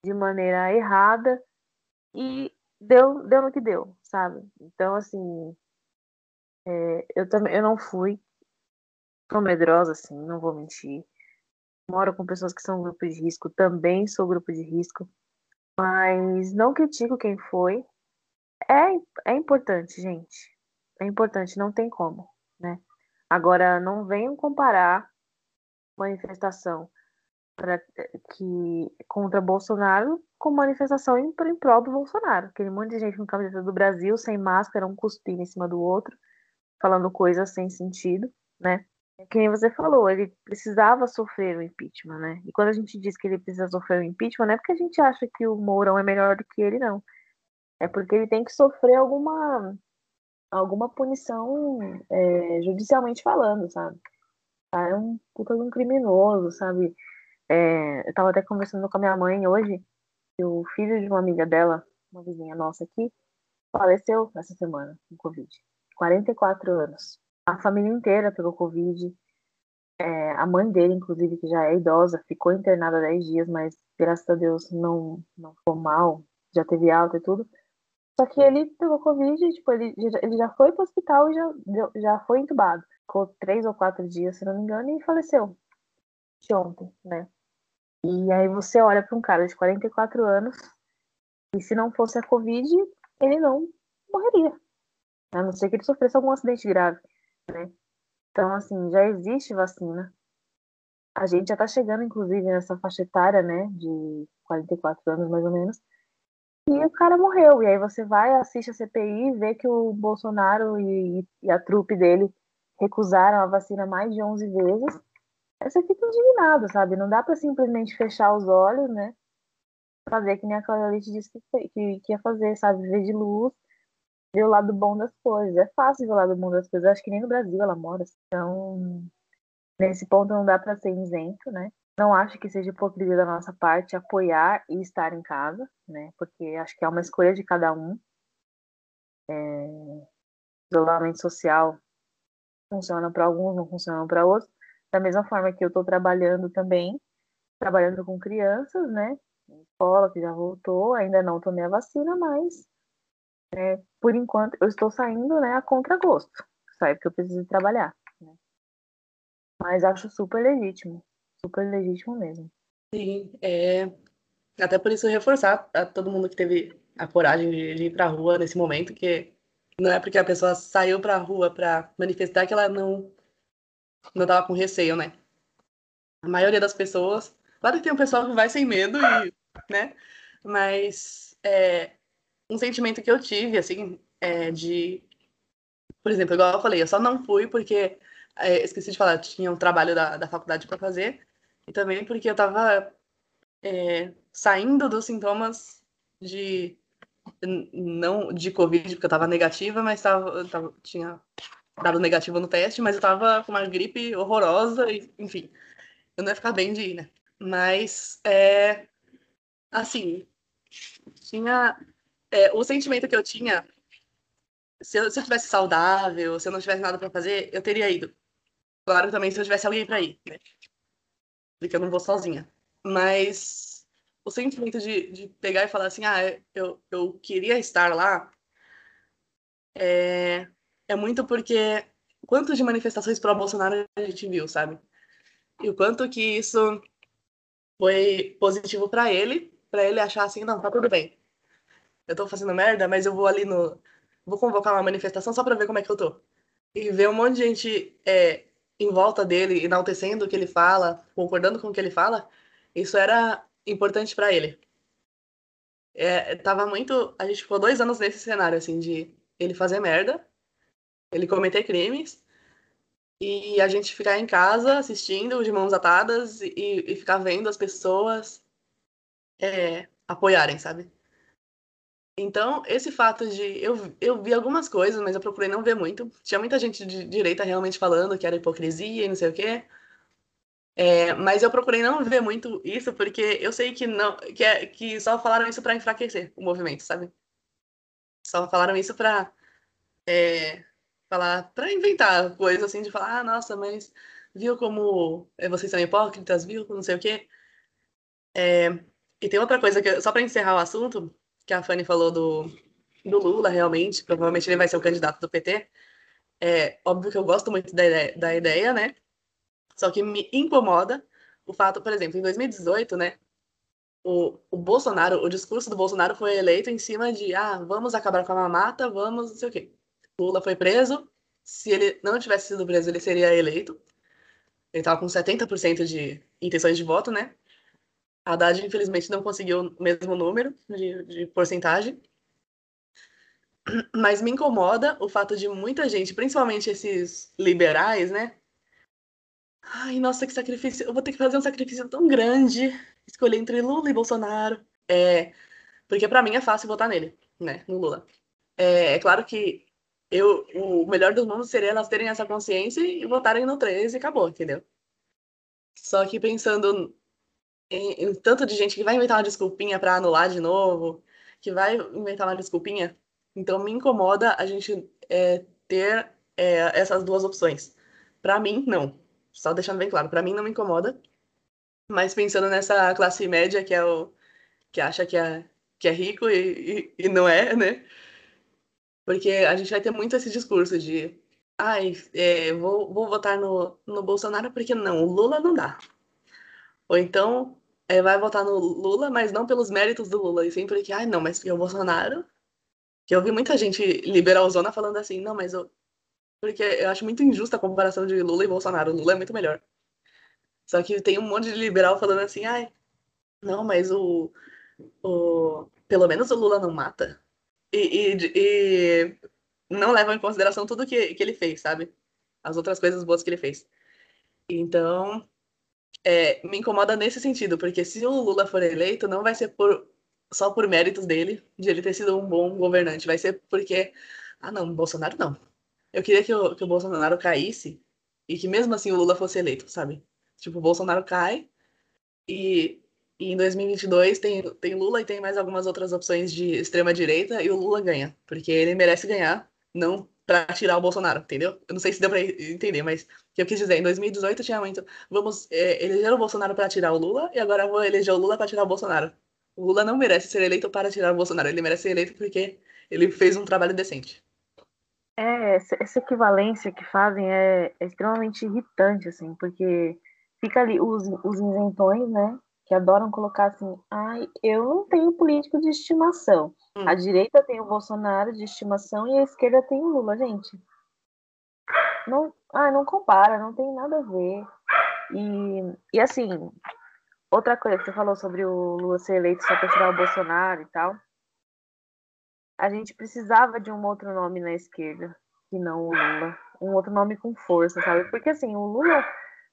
de maneira errada e deu, deu no que deu, sabe? Então assim, é, eu também eu não fui sou medrosa assim, não vou mentir. Moro com pessoas que são grupo de risco, também sou grupo de risco, mas não critico quem foi. É, é importante, gente. É importante, não tem como, né? Agora, não venham comparar manifestação pra, que contra Bolsonaro com manifestação em, em prol do Bolsonaro. Aquele monte de gente com camiseta do Brasil, sem máscara, um cuspindo em cima do outro, falando coisas sem sentido, né? Que nem você falou, ele precisava sofrer o impeachment, né? E quando a gente diz que ele precisa sofrer o impeachment, não é porque a gente acha que o Mourão é melhor do que ele, não. É porque ele tem que sofrer alguma alguma punição é, judicialmente falando, sabe? É um puta de um criminoso, sabe? É, eu tava até conversando com a minha mãe hoje, que o filho de uma amiga dela, uma vizinha nossa aqui, faleceu essa semana com Covid. 44 anos. A família inteira pegou Covid. É, a mãe dele, inclusive, que já é idosa, ficou internada 10 dias, mas graças a Deus não, não ficou mal, já teve alta e tudo. Só que ele pegou Covid, tipo, ele, ele já foi pro hospital e já, já foi entubado. Ficou três ou quatro dias, se não me engano, e faleceu. De ontem, né? E aí você olha para um cara de 44 anos, e se não fosse a Covid, ele não morreria. A não ser que ele sofresse algum acidente grave, né? Então, assim, já existe vacina. A gente já tá chegando, inclusive, nessa faixa etária, né, de 44 anos, mais ou menos, e o cara morreu. E aí você vai, assiste a CPI, vê que o Bolsonaro e, e a trupe dele recusaram a vacina mais de 11 vezes. Você fica indignado, sabe? Não dá para simplesmente fechar os olhos, né? Fazer que nem a Cláudia Leite disse que, que, que ia fazer, sabe? Ver de luz, ver o lado bom das coisas. É fácil ver o lado bom das coisas. Acho que nem no Brasil ela mora. Então, nesse ponto não dá para ser isento, né? Não acho que seja hipocrisia da nossa parte apoiar e estar em casa, né? Porque acho que é uma escolha de cada um. É... Isolamento social funciona para alguns, não funciona para outros. Da mesma forma que eu estou trabalhando também, trabalhando com crianças, né? Escola que já voltou, ainda não tomei a vacina, mas é, por enquanto eu estou saindo, né, a contragosto. Sabe porque eu preciso trabalhar. Né? Mas acho super legítimo super legítimo mesmo. Sim, é. Até por isso reforçar a todo mundo que teve a coragem de, de ir pra rua nesse momento, que não é porque a pessoa saiu pra rua pra manifestar que ela não não tava com receio, né? A maioria das pessoas, claro que tem um pessoal que vai sem medo e, né? Mas é, um sentimento que eu tive, assim, é de, por exemplo, igual eu falei, eu só não fui porque é, esqueci de falar, tinha um trabalho da, da faculdade para fazer e também porque eu estava é, saindo dos sintomas de não de Covid, porque eu estava negativa, mas tava, tava, tinha dado negativo no teste, mas eu estava com uma gripe horrorosa, e, enfim, eu não ia ficar bem de ir, né? Mas, é, assim, tinha. É, o sentimento que eu tinha, se eu, se eu tivesse saudável, se eu não tivesse nada para fazer, eu teria ido. Claro, também se eu tivesse alguém para ir, né? porque eu não vou sozinha. Mas o sentimento de, de pegar e falar assim, ah, eu, eu queria estar lá, é, é muito porque quanto de manifestações pró-Bolsonaro a gente viu, sabe? E o quanto que isso foi positivo para ele, para ele achar assim, não, tá tudo bem. Eu tô fazendo merda, mas eu vou ali no, vou convocar uma manifestação só para ver como é que eu tô. E ver um monte de gente é, em volta dele, enaltecendo o que ele fala, concordando com o que ele fala, isso era importante para ele. É, tava muito. A gente ficou dois anos nesse cenário, assim, de ele fazer merda, ele cometer crimes, e a gente ficar em casa assistindo de mãos atadas e, e ficar vendo as pessoas é, apoiarem, sabe? Então, esse fato de. Eu, eu vi algumas coisas, mas eu procurei não ver muito. Tinha muita gente de direita realmente falando que era hipocrisia e não sei o quê. É, mas eu procurei não ver muito isso, porque eu sei que não que, é, que só falaram isso para enfraquecer o movimento, sabe? Só falaram isso para é, falar, para inventar coisas assim, de falar, ah, nossa, mas viu como é, vocês são hipócritas, viu, não sei o quê. É, e tem outra coisa que, só para encerrar o assunto, que a Fanny falou do, do Lula, realmente, provavelmente ele vai ser o candidato do PT. É óbvio que eu gosto muito da ideia, da ideia, né? Só que me incomoda o fato, por exemplo, em 2018, né? O, o Bolsonaro, o discurso do Bolsonaro foi eleito em cima de, ah, vamos acabar com a mamata, vamos, não sei o quê. Lula foi preso. Se ele não tivesse sido preso, ele seria eleito. Ele estava com 70% de intenções de voto, né? A Haddad, infelizmente, não conseguiu o mesmo número de, de porcentagem. Mas me incomoda o fato de muita gente, principalmente esses liberais, né? Ai, nossa, que sacrifício. Eu vou ter que fazer um sacrifício tão grande. Escolher entre Lula e Bolsonaro. É, porque para mim é fácil votar nele, né? No Lula. É, é claro que eu, o melhor dos mundos seria elas terem essa consciência e votarem no 13 e acabou, entendeu? Só que pensando em, tanto de gente que vai inventar uma desculpinha para anular de novo, que vai inventar uma desculpinha. Então me incomoda a gente é, ter é, essas duas opções. Para mim, não. Só deixando bem claro, para mim não me incomoda. Mas pensando nessa classe média que é o que acha que é, que é rico e, e, e não é, né? Porque a gente vai ter muito esse discurso de ai, é, vou, vou votar no, no Bolsonaro porque não, o Lula não dá. Ou então é, vai votar no Lula, mas não pelos méritos do Lula, e sim porque, ai, não, mas porque o Bolsonaro. Que eu vi muita gente liberalzona falando assim, não, mas eu. Porque eu acho muito injusta a comparação de Lula e Bolsonaro. Lula é muito melhor. Só que tem um monte de liberal falando assim, ai, não, mas o. o pelo menos o Lula não mata. E, e, e não levam em consideração tudo que, que ele fez, sabe? As outras coisas boas que ele fez. Então, é, me incomoda nesse sentido, porque se o Lula for eleito, não vai ser por, só por méritos dele, de ele ter sido um bom governante, vai ser porque, ah não, Bolsonaro não. Eu queria que o, que o Bolsonaro caísse e que mesmo assim o Lula fosse eleito, sabe? Tipo, o Bolsonaro cai e, e em 2022 tem, tem Lula e tem mais algumas outras opções de extrema direita e o Lula ganha, porque ele merece ganhar, não para tirar o Bolsonaro, entendeu? Eu não sei se deu para entender, mas o que eu quis dizer, em 2018 tinha muito, vamos é, eleger o Bolsonaro para tirar o Lula e agora vou eleger o Lula para tirar o Bolsonaro. O Lula não merece ser eleito para tirar o Bolsonaro, ele merece ser eleito porque ele fez um trabalho decente. É, essa equivalência que fazem é, é extremamente irritante, assim, porque fica ali os, os isentões, né, que adoram colocar assim, ai, eu não tenho político de estimação. Hum. A direita tem o Bolsonaro de estimação e a esquerda tem o Lula, gente. Não, ai, não compara, não tem nada a ver. E, e assim, outra coisa que você falou sobre o Lula ser eleito só para tirar o Bolsonaro e tal. A gente precisava de um outro nome na esquerda, que não o Lula. Um outro nome com força, sabe? Porque assim, o Lula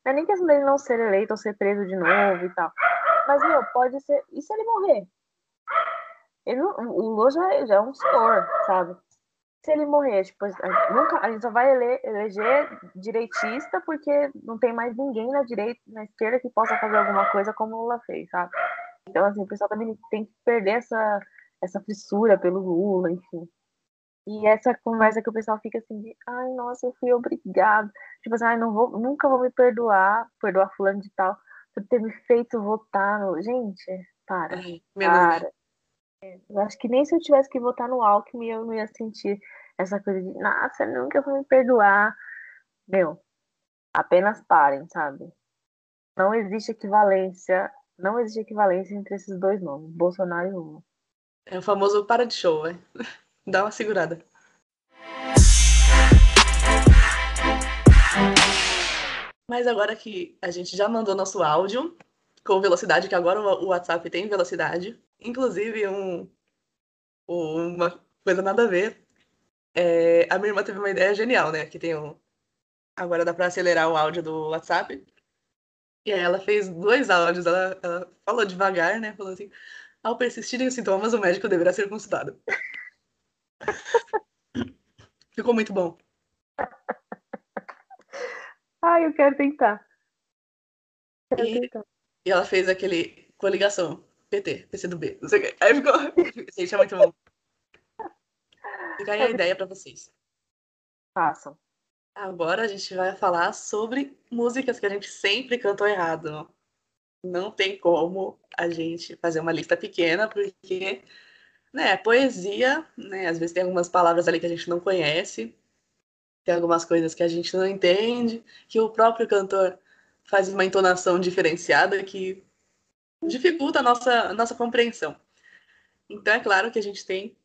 não é nem questão dele não ser eleito ou ser preso de novo e tal. Mas, meu, pode ser. E se ele morrer? Ele o Lula já, já é um senhor, sabe? Se ele morrer, tipo, a, nunca, a gente só vai ele, eleger direitista porque não tem mais ninguém na direita, na esquerda que possa fazer alguma coisa como o Lula fez, sabe? Então, assim, o pessoal também tem que perder essa, essa fissura pelo Lula, enfim. E essa conversa que o pessoal fica assim de, ai, nossa, eu fui obrigado. Tipo assim, ai, não vou, nunca vou me perdoar, perdoar fulano de tal por ter me feito votar no. Gente, para. Ai, para. Eu acho que nem se eu tivesse que votar no Alckmin, eu não ia sentir essa coisa de, nossa, nunca vou me perdoar. Meu, apenas parem, sabe? Não existe equivalência, não existe equivalência entre esses dois nomes, Bolsonaro e Lula. É o famoso para de show, vai. <laughs> Dá uma segurada. Mas agora que a gente já mandou nosso áudio com velocidade, que agora o WhatsApp tem velocidade, inclusive um, uma coisa nada a ver. É, a minha irmã teve uma ideia genial, né? Que tem um. Agora dá para acelerar o áudio do WhatsApp. E aí ela fez dois áudios, ela, ela falou devagar, né? Falou assim: ao persistirem os sintomas, o médico deverá ser consultado. <laughs> Ficou muito bom. Ai, eu quero tentar. Quero E- tentar. E ela fez aquele coligação. PT, PCdoB, não sei o quê. Aí ficou. Gente, é muito bom. Fica aí a ideia pra vocês. Façam. Agora a gente vai falar sobre músicas que a gente sempre cantou errado. Não tem como a gente fazer uma lista pequena, porque, né, poesia, né, às vezes tem algumas palavras ali que a gente não conhece, tem algumas coisas que a gente não entende, que o próprio cantor faz uma entonação diferenciada que dificulta a nossa, a nossa compreensão. Então é claro que a gente tem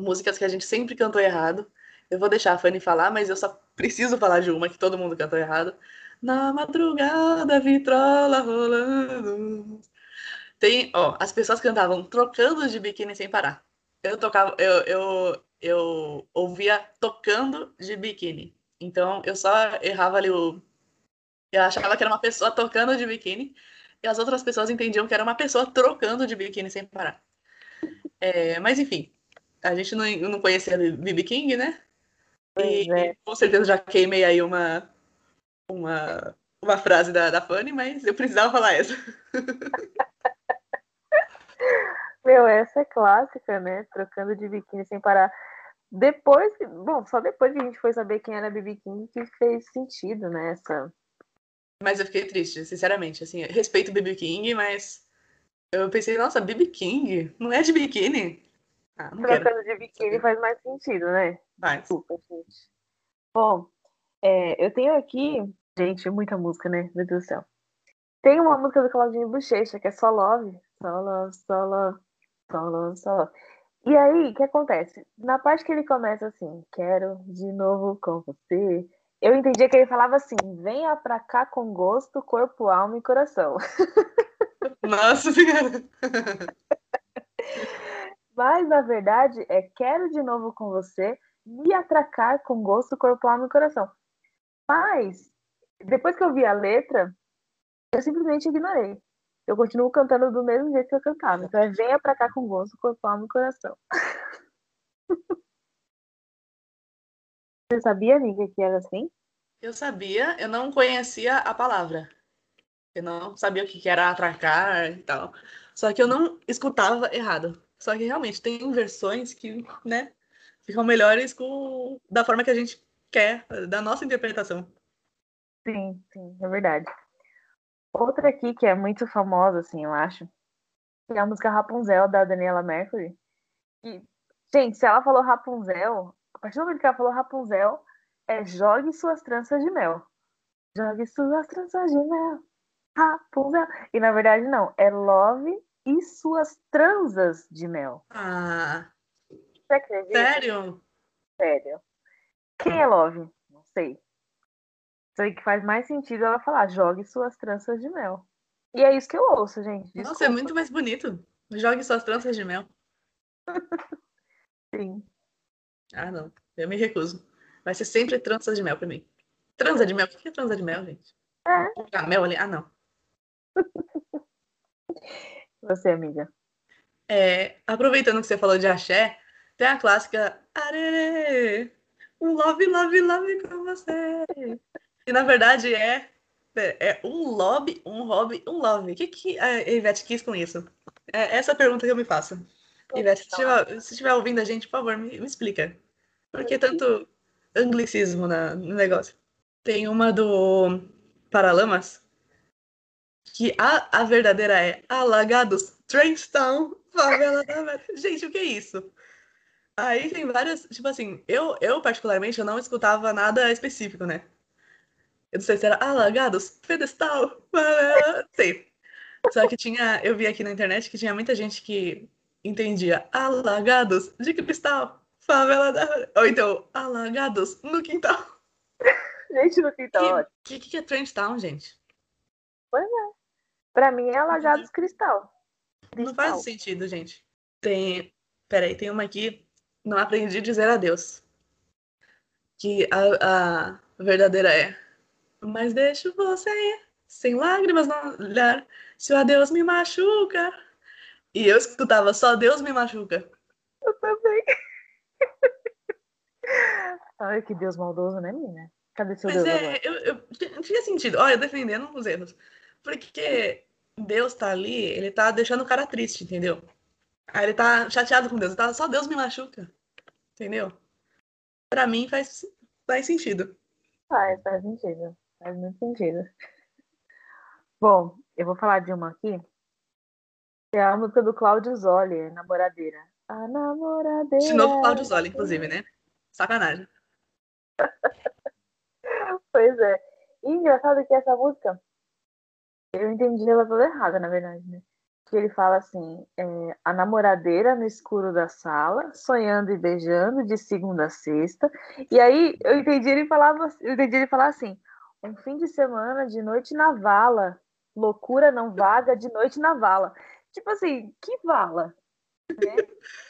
músicas que a gente sempre cantou errado. Eu vou deixar a Fanny falar, mas eu só preciso falar de uma que todo mundo cantou errado. Na madrugada, vitrola rolando. Tem, ó, as pessoas cantavam trocando de biquíni sem parar. Eu tocava, eu, eu, eu ouvia tocando de biquíni. Então eu só errava ali o. Eu achava que era uma pessoa tocando de biquíni e as outras pessoas entendiam que era uma pessoa trocando de biquíni sem parar. É, mas enfim, a gente não, não conhecia BB King, né? Pois E é. com certeza já queimei aí uma, uma, uma frase da, da Fanny, mas eu precisava falar essa. <laughs> Meu, essa é clássica, né? Trocando de biquíni sem parar. Depois, que- bom, só depois que a gente foi saber quem era BB King que fez sentido, né? Essa. Mas eu fiquei triste, sinceramente. Assim, respeito o BB King, mas eu pensei, nossa, BB King? Não é de biquíni? Ah. Trocando de biquíni faz mais sentido, né? Mas, Desculpa, gente. Bom, é, eu tenho aqui, gente, muita música, né? Meu Deus do céu. Tem uma música do Claudinho Bochecha, que é Só Love. Só Love, Só Love, Só Love, Só Love. E aí, o que acontece? Na parte que ele começa assim, quero de novo com você. Eu entendia que ele falava assim, venha pra cá com gosto, corpo, alma e coração. <laughs> nossa senhora. Mas na verdade é quero de novo com você, me atracar com gosto, corpo, alma e coração. Mas depois que eu vi a letra, eu simplesmente ignorei. Eu continuo cantando do mesmo jeito que eu cantava. Então é venha pra cá com gosto, corpo, alma e coração. <laughs> Você sabia, amiga, que era assim? Eu sabia, eu não conhecia a palavra. Eu não sabia o que era atracar e tal. Só que eu não escutava errado. Só que realmente tem versões que, né, ficam melhores com da forma que a gente quer, da nossa interpretação. Sim, sim, é verdade. Outra aqui que é muito famosa, assim, eu acho, que é a música Rapunzel, da Daniela Mercury. E, gente, se ela falou Rapunzel, a partir do momento que ela falou Rapunzel, é jogue suas tranças de mel. Jogue suas tranças de mel. Rapunzel. E na verdade não, é Love e suas transas de mel. Ah, Você acredita? sério? Sério. Quem é Love? Não sei. Sei que faz mais sentido ela falar, jogue suas tranças de mel. E é isso que eu ouço, gente. Nossa, é Desculpa. muito mais bonito. Jogue suas tranças de mel. <laughs> Sim. Ah, não. Eu me recuso. Vai ser sempre tranças de mel pra mim. Transa de mel? O que é transa de mel, gente? É. Ah, mel ali? Ah, não. <laughs> Você, amiga. É, aproveitando que você falou de axé, tem a clássica Arê, um love, love, love com você. E na verdade é, é um lobby, um hobby, um love. O que, que a Ivete quis com isso? É essa a pergunta que eu me faço. Ivete, se estiver, se estiver ouvindo a gente, por favor, me, me explica. Por que tanto anglicismo na, no negócio? Tem uma do Paralamas, que a, a verdadeira é Alagados, Trenchtown, favela da. Gente, o que é isso? Aí tem várias, tipo assim, eu, eu particularmente eu não escutava nada específico, né? Eu não sei se era Alagados, Pedestal, favela, sei. Só que tinha, eu vi aqui na internet que tinha muita gente que entendia Alagados de cristal, favela da. Ou então, Alagados no quintal. <laughs> Gente, no quintal. O que, que, que é Trent Town, gente? Pois é. Pra mim é Lagados Cristal. Não Cristal. faz sentido, gente. Tem. Peraí, tem uma aqui. Não aprendi a dizer adeus. Que a, a verdadeira é. Mas deixo você ir, sem lágrimas no olhar. Se o adeus me machuca. E eu escutava só Deus me machuca. Eu também. <laughs> Ai, que Deus maldoso, né, menina? Cadê seu Mas Deus é, eu, eu não tinha sentido. Olha, eu defendendo os erros. Porque Deus tá ali, ele tá deixando o cara triste, entendeu? Aí ele tá chateado com Deus. Ele tá, só Deus me machuca. Entendeu? Pra mim faz, faz sentido. Faz, faz sentido. Faz muito sentido. Bom, eu vou falar de uma aqui. Que é a música do Cláudio Zoli, Namoradeira. A namoradeira. De novo, Claudio Zola, inclusive, né? Sacanagem. <laughs> Pois é. E engraçado que essa música, eu entendi ela toda errada, na verdade, né? Que ele fala assim, é, a namoradeira no escuro da sala, sonhando e beijando de segunda a sexta. E aí eu entendi ele falava, eu entendi ele falar assim, um fim de semana de noite na vala, loucura não vaga de noite na vala. Tipo assim, que vala? Né?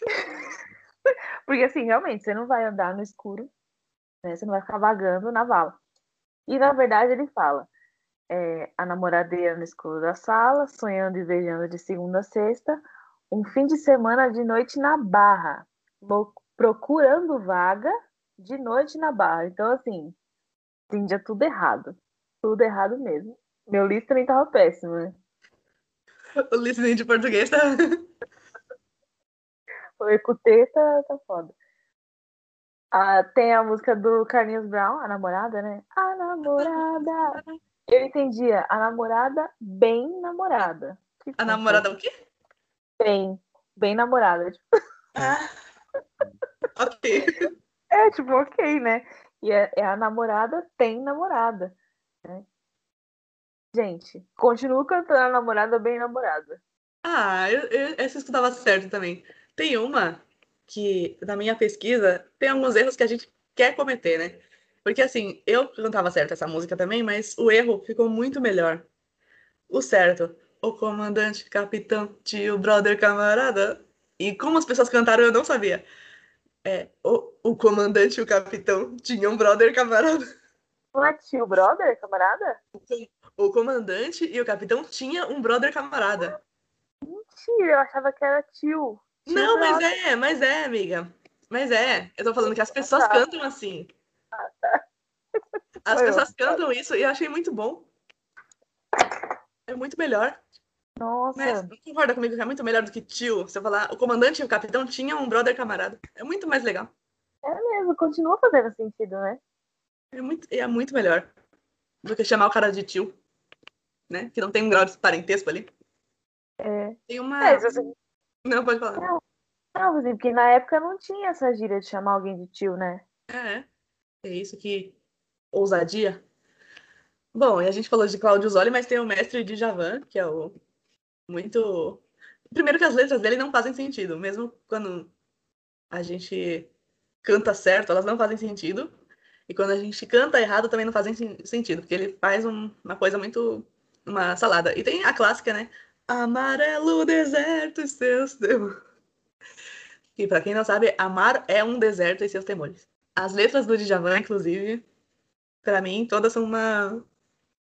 <laughs> Porque assim, realmente, você não vai andar no escuro, né? Você não vai ficar vagando na vala. E na verdade ele fala: é, a namoradeira no escuro da sala, sonhando e beijando de segunda a sexta, um fim de semana de noite na barra, procurando vaga de noite na barra. Então, assim, entendia tudo errado. Tudo errado mesmo. Meu também tava péssimo, né? O listening de português tá. <laughs> O Ecutê tá, tá foda. Ah, tem a música do Carlinhos Brown, a namorada, né? A namorada. Eu entendia, a namorada bem namorada. Que A namorada o quê? Bem, bem namorada. Tipo, Ah. <laughs> ok. É, tipo, ok, né? E é, é a namorada tem namorada. Né? Gente, continuo cantando a namorada bem namorada. Ah, eu, eu, essa escutava certo também. Tem uma que, na minha pesquisa, tem alguns erros que a gente quer cometer, né? Porque assim, eu cantava certo essa música também, mas o erro ficou muito melhor. O certo, o comandante, capitão, tio, brother, camarada. E como as pessoas cantaram, eu não sabia. É, o, o comandante e o capitão tinham brother, camarada. Não é tio brother, camarada? O comandante e o capitão tinham um brother, camarada. Mentira, eu achava que era tio. Tio Não, mas brother. é, mas é, amiga. Mas é. Eu tô falando que as pessoas cantam assim. As <laughs> Foi pessoas cantam isso e eu achei muito bom. É muito melhor. Nossa, Mas não concorda comigo que é muito melhor do que tio? Se eu falar, o comandante e o capitão tinham um brother camarada. É muito mais legal. É mesmo, continua fazendo sentido, né? É muito, é muito melhor do que chamar o cara de tio. Né? Que não tem um grau de parentesco ali. É. Tem uma. É, você- Não, pode falar. Não, assim, porque na época não tinha essa gíria de chamar alguém de tio, né? É. É isso que. Ousadia. Bom, e a gente falou de Cláudio Zoli, mas tem o mestre de Javan, que é o. Muito. Primeiro que as letras dele não fazem sentido, mesmo quando a gente canta certo, elas não fazem sentido. E quando a gente canta errado, também não fazem sen- sentido, porque ele faz um- uma coisa muito. uma salada. E tem a clássica, né? Amarelo deserto e seus temores. E pra quem não sabe, amar é um deserto e seus temores. As letras do Djavan, inclusive, pra mim, todas são uma.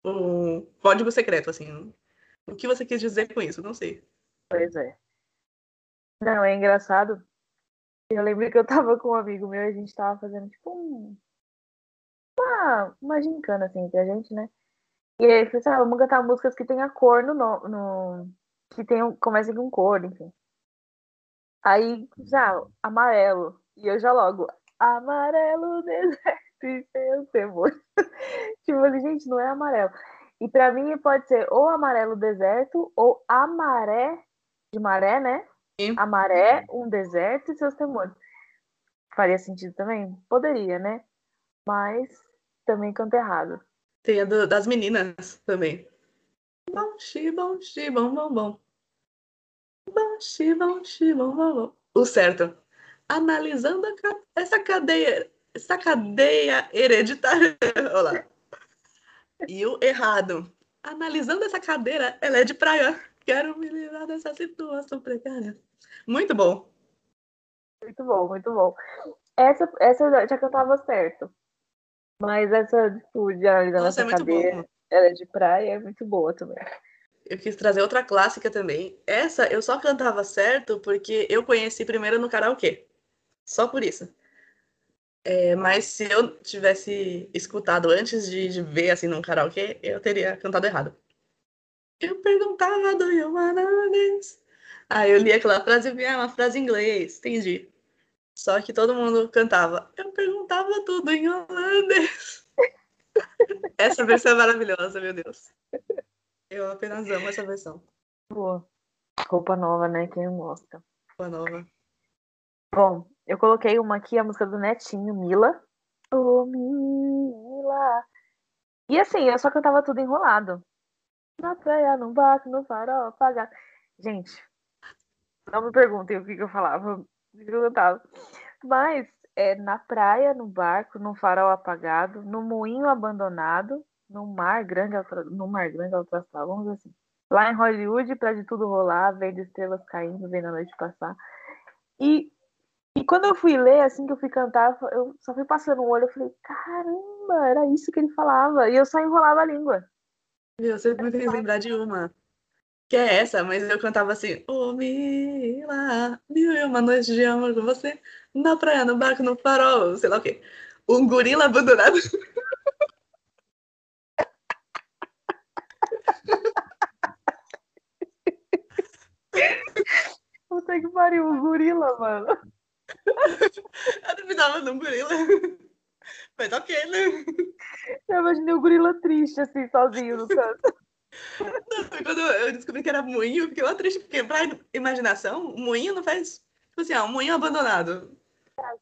um código secreto, assim. O que você quis dizer com isso? Não sei. Pois é. Não, é engraçado. Eu lembro que eu tava com um amigo meu e a gente tava fazendo tipo um. Uma, uma gincana assim entre a gente, né? E aí ele falou assim: ah, vamos cantar músicas que tenha cor no. no, que tenham, comecem com cor, enfim. Aí, já, amarelo. E eu já logo, amarelo deserto e seu temor. <laughs> tipo assim, gente, não é amarelo. E pra mim pode ser ou amarelo deserto ou amaré de maré, né? A maré, um deserto e seus temores. Faria sentido também? Poderia, né? Mas também canto errado. Tem a do- das meninas também. Bom, xi, bom, xi, bom, bom, bom. Bom, xi, bom, xi, bom, bom, bom. O certo. Analisando ca- essa cadeia, essa cadeia hereditária. <laughs> Olha lá. E o errado. Analisando essa cadeira, ela é de praia. Quero me livrar dessa situação precária. Muito bom. Muito bom, muito bom. Essa, essa eu já cantava certo. Mas essa tipo, de analisando Nossa, essa é ela é de praia, é muito boa também. Eu quis trazer outra clássica também. Essa eu só cantava certo porque eu conheci primeiro no karaokê. Só por isso. É, mas se eu tivesse escutado antes de, de ver assim num karaokê, eu teria cantado errado. Eu perguntava do you wanna dance? Aí eu li aquela frase e vi ah, uma frase em inglês, entendi. Só que todo mundo cantava. Eu perguntava tudo em holandês. <laughs> Essa versão é maravilhosa, meu Deus. Eu apenas amo essa versão. Boa. Roupa nova, né? Quem gosta. Boa nova. Bom, eu coloquei uma aqui, a música do Netinho, Mila. Ô, Mila. E assim, eu só cantava tudo enrolado. Na praia, no barco, no farol, apagado. Gente, não me perguntem o que, que eu falava, o que eu cantava. Mas é na praia, no barco, no farol apagado, no moinho abandonado, no mar grande, no mar grande alto astral, assim. Lá em Hollywood, pra de tudo rolar, vendo estrelas caindo, vendo a noite passar. E, e quando eu fui ler, assim que eu fui cantar, eu só fui passando o olho, eu falei, caramba, era isso que ele falava. E eu só enrolava a língua. Meu, você me fez lembrar de uma. Que é essa, mas eu cantava assim: Ô Mila, mil e uma noite de amor com você, na praia, no barco, no farol, sei lá o quê. Um gorila abandonado. <laughs> Puta que pariu, um gorila, mano. Eu duvidava de um gorila. Mas ok, né? Eu imaginei o gorila triste, assim, sozinho no canto. Não, Quando eu descobri que era moinho, eu fiquei lá triste, porque pra imaginação, moinho não faz. Tipo assim, ah, um moinho abandonado.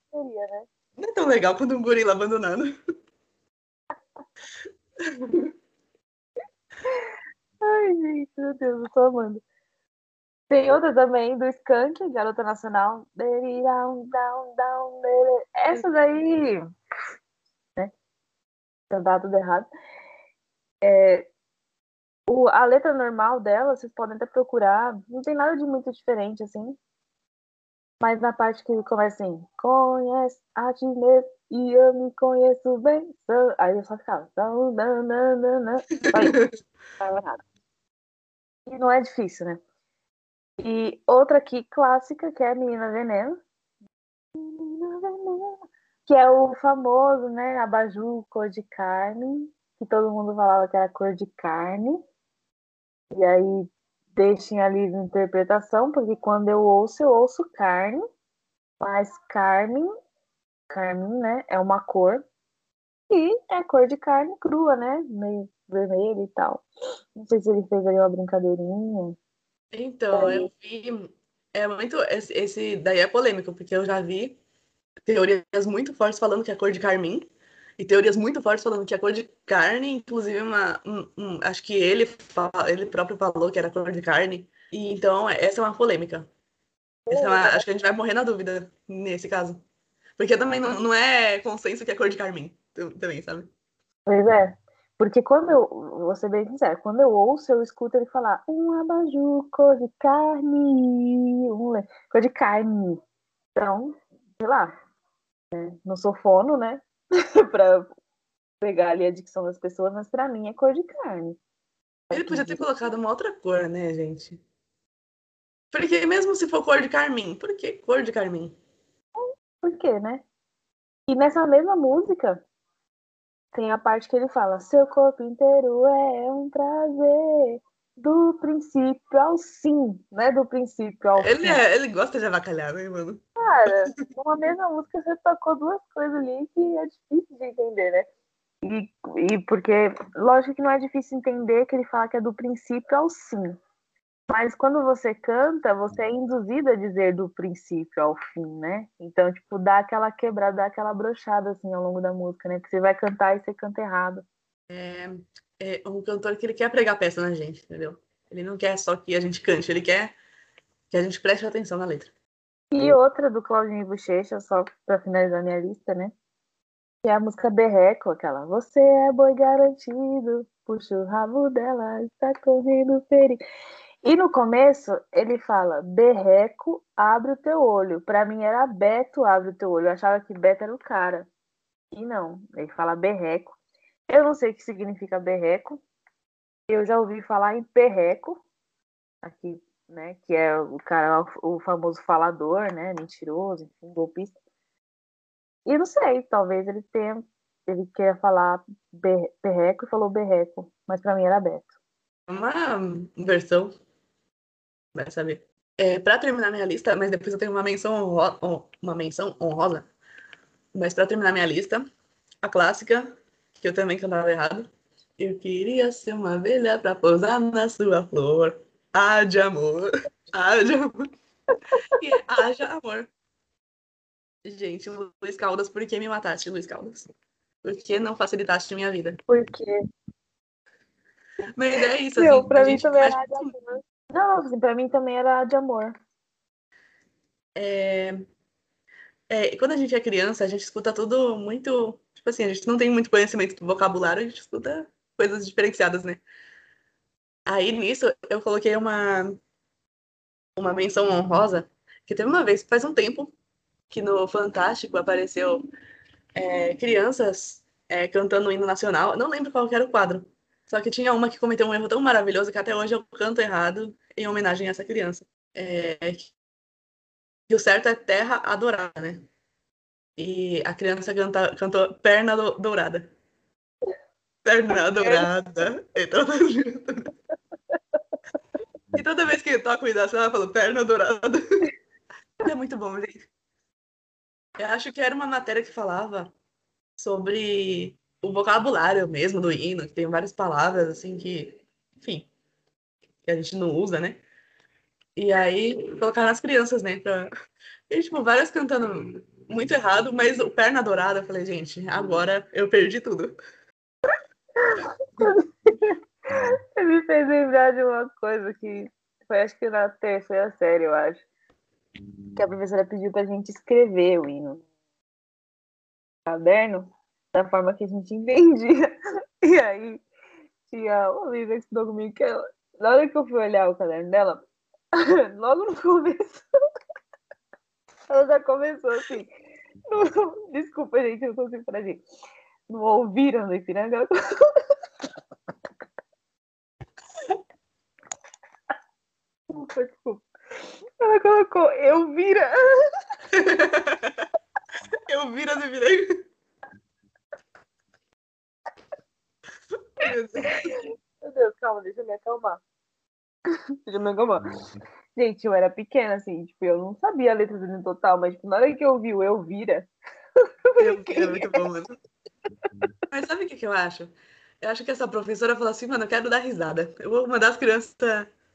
Seria, né? Não é tão legal quando um gorila abandonado. Ai, gente, meu Deus, eu tô amando. Tem outra também do Skank, Garota Nacional. Essa daí. Né? Cantar tudo errado. É, o, a letra normal dela, vocês podem até procurar. Não tem nada de muito diferente, assim. Mas na parte que começa assim: Conhece a ti mesmo e eu me conheço bem. sou-" Aí eu só ficava. "Não, não, não, não, não." Nada. E não é difícil, né? E outra aqui clássica, que é Menina Veneno. Menina Veneno. Que é o famoso, né? Abajur cor de carne. Que todo mundo falava que era cor de carne. E aí deixem a livre interpretação, porque quando eu ouço, eu ouço carne. Mas Carmen, Carmen, né? É uma cor. E é cor de carne crua, né? Meio vermelho e tal. Não sei se ele fez aí uma brincadeirinha. Então, eu vi. É muito. Esse, esse daí é polêmico, porque eu já vi teorias muito fortes falando que é cor de carmim. E teorias muito fortes falando que é cor de carne, inclusive uma. um- um- acho que ele, ele próprio falou que era cor de carne. E então, essa é uma polêmica. É uma- acho que a gente vai morrer na dúvida nesse caso. Porque também não, não é consenso que é cor de carmim. tam- Também, sabe? Pois é. Porque quando eu, vou ser bem sincero, quando eu ouço, eu escuto ele falar um abajur, cor de carne, um cor de carne. Então, sei lá? Não sou fono, né? <laughs> pra pegar ali a dicção das pessoas, mas pra mim é cor de carne. Ele podia ter colocado uma outra cor, né, gente? Porque mesmo se for cor de carmim, por que cor de carmim? Por quê, né? E nessa mesma música tem a parte que ele fala: Seu corpo inteiro é um prazer. Do princípio ao sim, não é do princípio ao Ele, fim. é, ele gosta de avacalhar, né, mano? Cara, numa mesma música você tocou duas coisas ali que é difícil de entender, né? E, e porque, lógico que não é difícil entender que ele fala que é do princípio ao sim. Mas quando você canta, você é induzido a dizer do princípio ao fim, né? Então, tipo, dá aquela quebrada, dá aquela brochada, assim, ao longo da música, né? Porque você vai cantar e você canta errado. É um cantor que ele quer pregar peça na gente, entendeu? Ele não quer só que a gente cante, ele quer que a gente preste atenção na letra. E outra do Claudinho Bochecha, só pra finalizar minha lista, né? Que é a música Berreco, aquela. Você é boi garantido, puxa o rabo dela, está correndo perigo. E no começo ele fala Berreco, abre o teu olho. Para mim era Beto, abre o teu olho. Eu achava que Beto era o cara. E não, ele fala Berreco. Eu não sei o que significa Berreco. Eu já ouvi falar em Perreco, aqui, né? Que é o cara, o famoso falador, né? Mentiroso, enfim, golpista. E não sei, talvez ele tenha, ele queira falar berreco e falou berreco, mas para mim era Beto. Uma versão, vai saber. É, para terminar minha lista, mas depois eu tenho uma menção honrosa, uma menção honrosa. Mas para terminar minha lista, a clássica, que eu também cantava errado. Eu queria ser uma abelha para pousar na sua flor. Ah, de amor, de amor. E é haja amor. Gente, Luiz Caldas, por que me mataste, Luiz Caldas? Por que não facilitaste minha vida? Por quê? Mas é isso, assim. Meu, pra mim também era de amor. Não, assim, pra mim também era de amor. É... é... Quando a gente é criança, a gente escuta tudo muito. Tipo assim, a gente não tem muito conhecimento do vocabulário, a gente escuta coisas diferenciadas, né? Aí nisso eu coloquei uma uma menção honrosa que teve uma vez, faz um tempo, que no Fantástico apareceu é, crianças é, cantando o hino nacional. Não lembro qual era o quadro. Só que tinha uma que cometeu um erro tão maravilhoso que até hoje eu canto errado em homenagem a essa criança. É, que o certo é terra adorada, né? E a criança canta, cantou perna do, dourada. Perna dourada. E toda, e toda vez que eu toco hino nacional, eu falo perna dourada. É muito bom, gente. Eu acho que era uma matéria que falava sobre o vocabulário mesmo do hino, que tem várias palavras assim que, enfim, que a gente não usa, né? E aí colocaram as crianças, né? Pra... E, tipo, várias cantando muito errado, mas o perna dourada, eu falei, gente, agora eu perdi tudo. Me fez lembrar de uma coisa que foi acho que na terceira série, eu acho que a professora pediu para a gente escrever o hino no caderno da forma que a gente entendia. <laughs> E aí tinha o Olivia que estudou comigo que ela, na hora que eu fui olhar o caderno dela, <laughs> logo no começo, <laughs> ela já começou assim. Desculpa, gente, eu não consigo assim. Não ouviram no Ipiranga? <laughs> Ela... desculpa. Ela colocou eu vira. <laughs> eu vira do virei. Meu Deus, calma, deixa eu me acalmar. Deixa eu me acalmar. Gente, eu era pequena, assim, tipo, eu não sabia a letra do hino total, mas tipo, na hora que eu vi o Eu Vira. <laughs> Eu vira muito bom, mano. Mas sabe o que, que eu acho? Eu acho que essa professora falou assim, mano, eu quero dar risada. Eu vou mandar as crianças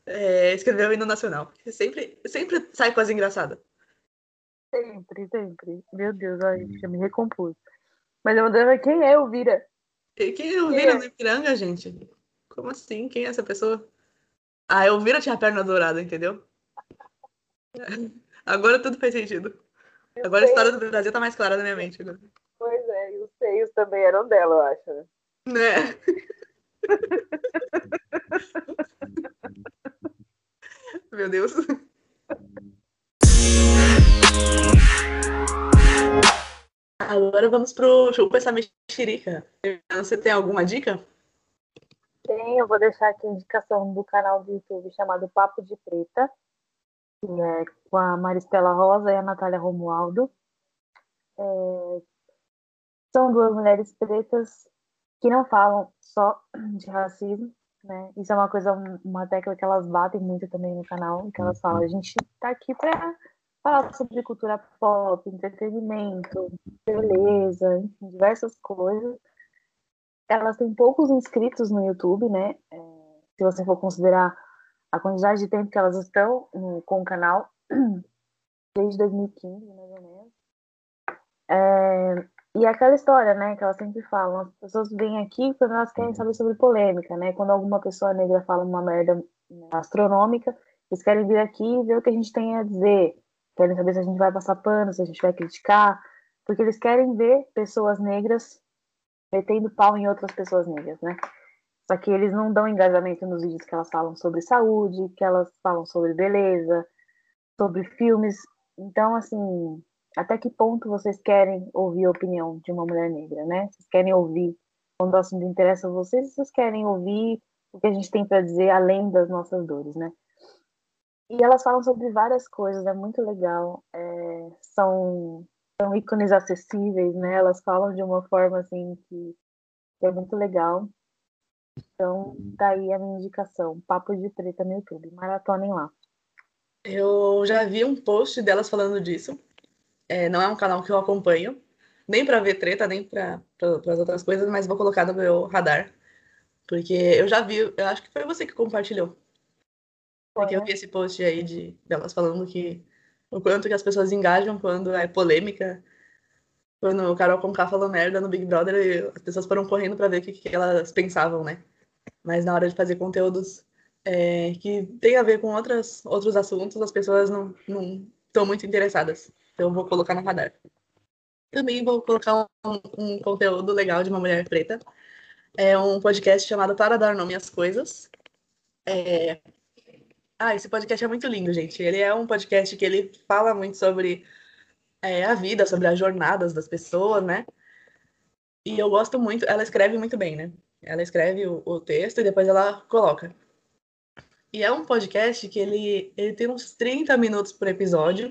é, escrever o hino nacional. Sempre, sempre sai coisa engraçada. Sempre, sempre. Meu Deus, ai, já me recompus. Mas eu mandava quem é o Vira? Quem é o Vira é? no Ipiranga, gente? Como assim? Quem é essa pessoa? Ah, eu Vira tinha a perna dourada, entendeu? <laughs> Agora tudo faz sentido. Agora a história do Brasil tá mais clara na minha mente. Agora. Pois é, os seios também eram dela, eu acho. Né? né? <laughs> Meu Deus. Agora vamos pro Chupa essa mexerica. Você tem alguma dica? Tem, eu vou deixar aqui a indicação do canal do YouTube chamado Papo de Preta, que é com a Maristela Rosa e a Natália Romualdo. É... São duas mulheres pretas que não falam só de racismo, né? Isso é uma coisa, uma tecla que elas batem muito também no canal, que elas falam, a gente tá aqui para falar sobre cultura pop, entretenimento, beleza, enfim, diversas coisas. Elas têm poucos inscritos no YouTube, né? É, se você for considerar a quantidade de tempo que elas estão com o canal, <clears throat> desde 2015, mais ou menos. É, e aquela história, né, que elas sempre falam, as pessoas vêm aqui quando elas querem saber sobre polêmica, né? Quando alguma pessoa negra fala uma merda astronômica, eles querem vir aqui e ver o que a gente tem a dizer. Querem saber se a gente vai passar pano, se a gente vai criticar. porque eles querem ver pessoas negras metendo pau em outras pessoas negras, né? Só que eles não dão engajamento nos vídeos que elas falam sobre saúde, que elas falam sobre beleza, sobre filmes. Então, assim, até que ponto vocês querem ouvir a opinião de uma mulher negra, né? Vocês querem ouvir quando o assunto interessa a vocês, vocês querem ouvir o que a gente tem para dizer além das nossas dores, né? E elas falam sobre várias coisas, é muito legal. É, são, são ícones acessíveis, né? Elas falam de uma forma assim que, que é muito legal. Então, daí a minha indicação, Papo de Preta no YouTube, maratonem lá. Eu já vi um post delas falando disso. É, não é um canal que eu acompanho, nem para ver treta, nem para as outras coisas, mas vou colocar no meu radar. Porque eu já vi, eu acho que foi você que compartilhou. Porque eu vi esse post aí de delas falando que o quanto que as pessoas engajam quando é polêmica. Quando o Carol Conká falou merda no Big Brother, as pessoas foram correndo para ver o que, que, elas pensavam, né? Mas na hora de fazer conteúdos é, que tem a ver com outras, outros assuntos, as pessoas não estão muito interessadas. Então vou colocar no radar. Também vou colocar um, um conteúdo legal de uma mulher preta. É um podcast chamado Para Dar Nome às Coisas. É, ah, esse podcast é muito lindo, gente. Ele é um podcast que ele fala muito sobre é, a vida, sobre as jornadas das pessoas, né? E eu gosto muito, ela escreve muito bem, né? Ela escreve o, o texto e depois ela coloca. E é um podcast que ele, ele tem uns 30 minutos por episódio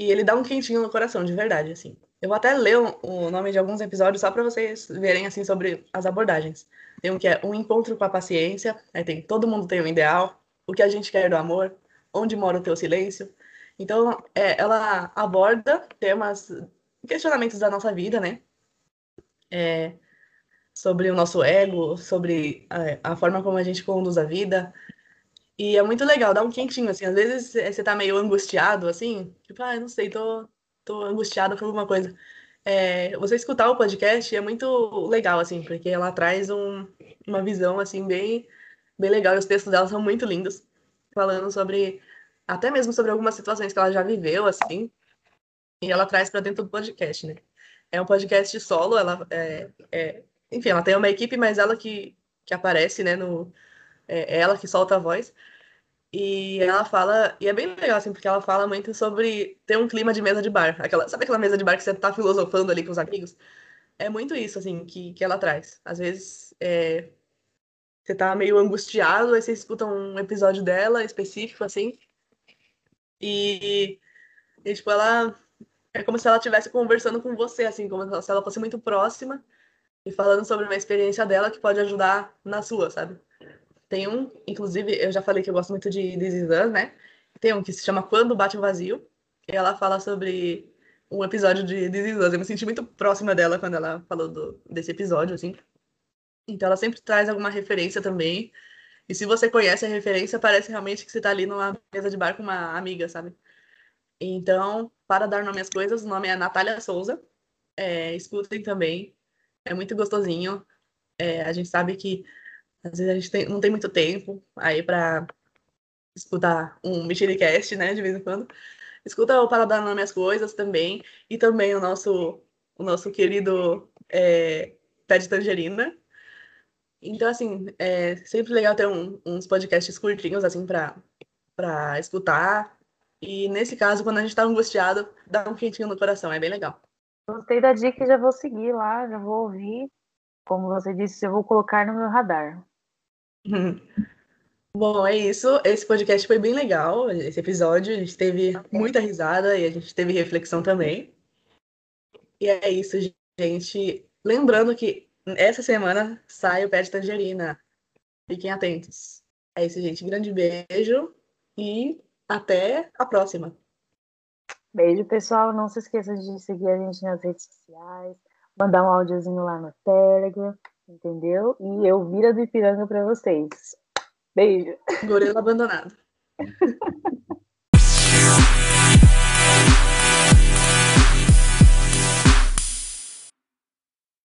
e ele dá um quentinho no coração, de verdade, assim. Eu vou até ler o, nome de alguns episódios só para vocês verem, assim, sobre as abordagens. Tem um que é Um Encontro com a Paciência, aí tem Todo Mundo Tem um Ideal, o que a gente quer do amor, onde mora o teu silêncio. Então, é, ela aborda temas, questionamentos da nossa vida, né? É, sobre o nosso ego, sobre a, a, forma como a gente conduz a vida. E é muito legal, dá um quentinho, assim. Às vezes você tá meio angustiado, assim, tipo, ah, não sei, tô, tô angustiado por alguma coisa. É, você escutar o podcast é muito legal, assim, porque ela traz um, uma visão, assim, bem bem legal. E os textos dela são muito lindos, falando sobre, até mesmo sobre algumas situações que ela já viveu, assim, e ela traz para dentro do podcast, né? É um podcast solo, ela é, é, enfim, ela tem uma equipe, mas ela que, que aparece, né, no, é, ela que solta a voz. E ela fala, e é bem legal, assim, porque ela fala muito sobre ter um clima de mesa de bar. Aquela, sabe aquela mesa de bar que você tá filosofando ali com os amigos? É muito isso, assim, que, que ela traz. Às vezes, é, você tá meio angustiado, aí você escuta um episódio dela específico, assim. E, e tipo, ela. É como se ela estivesse conversando com você, assim, como se ela fosse muito próxima e falando sobre uma experiência dela que pode ajudar na sua, sabe? Tem um, inclusive, eu já falei que eu gosto muito de This né? Tem um que se chama Quando Bate o Vazio, e ela fala sobre um episódio de This. Eu me senti muito próxima dela quando ela falou do, desse episódio, assim. Então ela sempre traz alguma referência também. E se você conhece a referência, parece realmente que você está ali numa mesa de bar com uma amiga, sabe? Então, para dar nome às coisas, o nome é Natália Souza. É, escutem também. É muito gostosinho. É, a gente sabe que às vezes a gente tem, não tem muito tempo aí para escutar um Mexericast, né, de vez em quando. Escuta o Para Dar Nome às Coisas também. E também o nosso, o nosso querido é, Pé de Tangerina, então, assim, é sempre legal ter um, uns podcasts curtinhos, assim, pra escutar. E nesse caso, quando a gente tá angustiado, dá um quentinho no coração, é bem legal. Gostei da dica e já vou seguir lá, já vou ouvir. Como você disse, eu vou colocar no meu radar. <laughs> Bom, é isso. Esse podcast foi bem legal, esse episódio. A gente teve muita risada e a gente teve reflexão também. E é isso, gente. Lembrando que essa semana sai o Pé de Tangerina. Fiquem atentos. É isso, gente. Grande beijo e até a próxima. Beijo, pessoal. Não se esqueça de seguir a gente nas redes sociais, mandar um áudiozinho lá no Telegram, entendeu? E eu vira do Ipiranga para vocês. Beijo. Gorila abandonado. <laughs>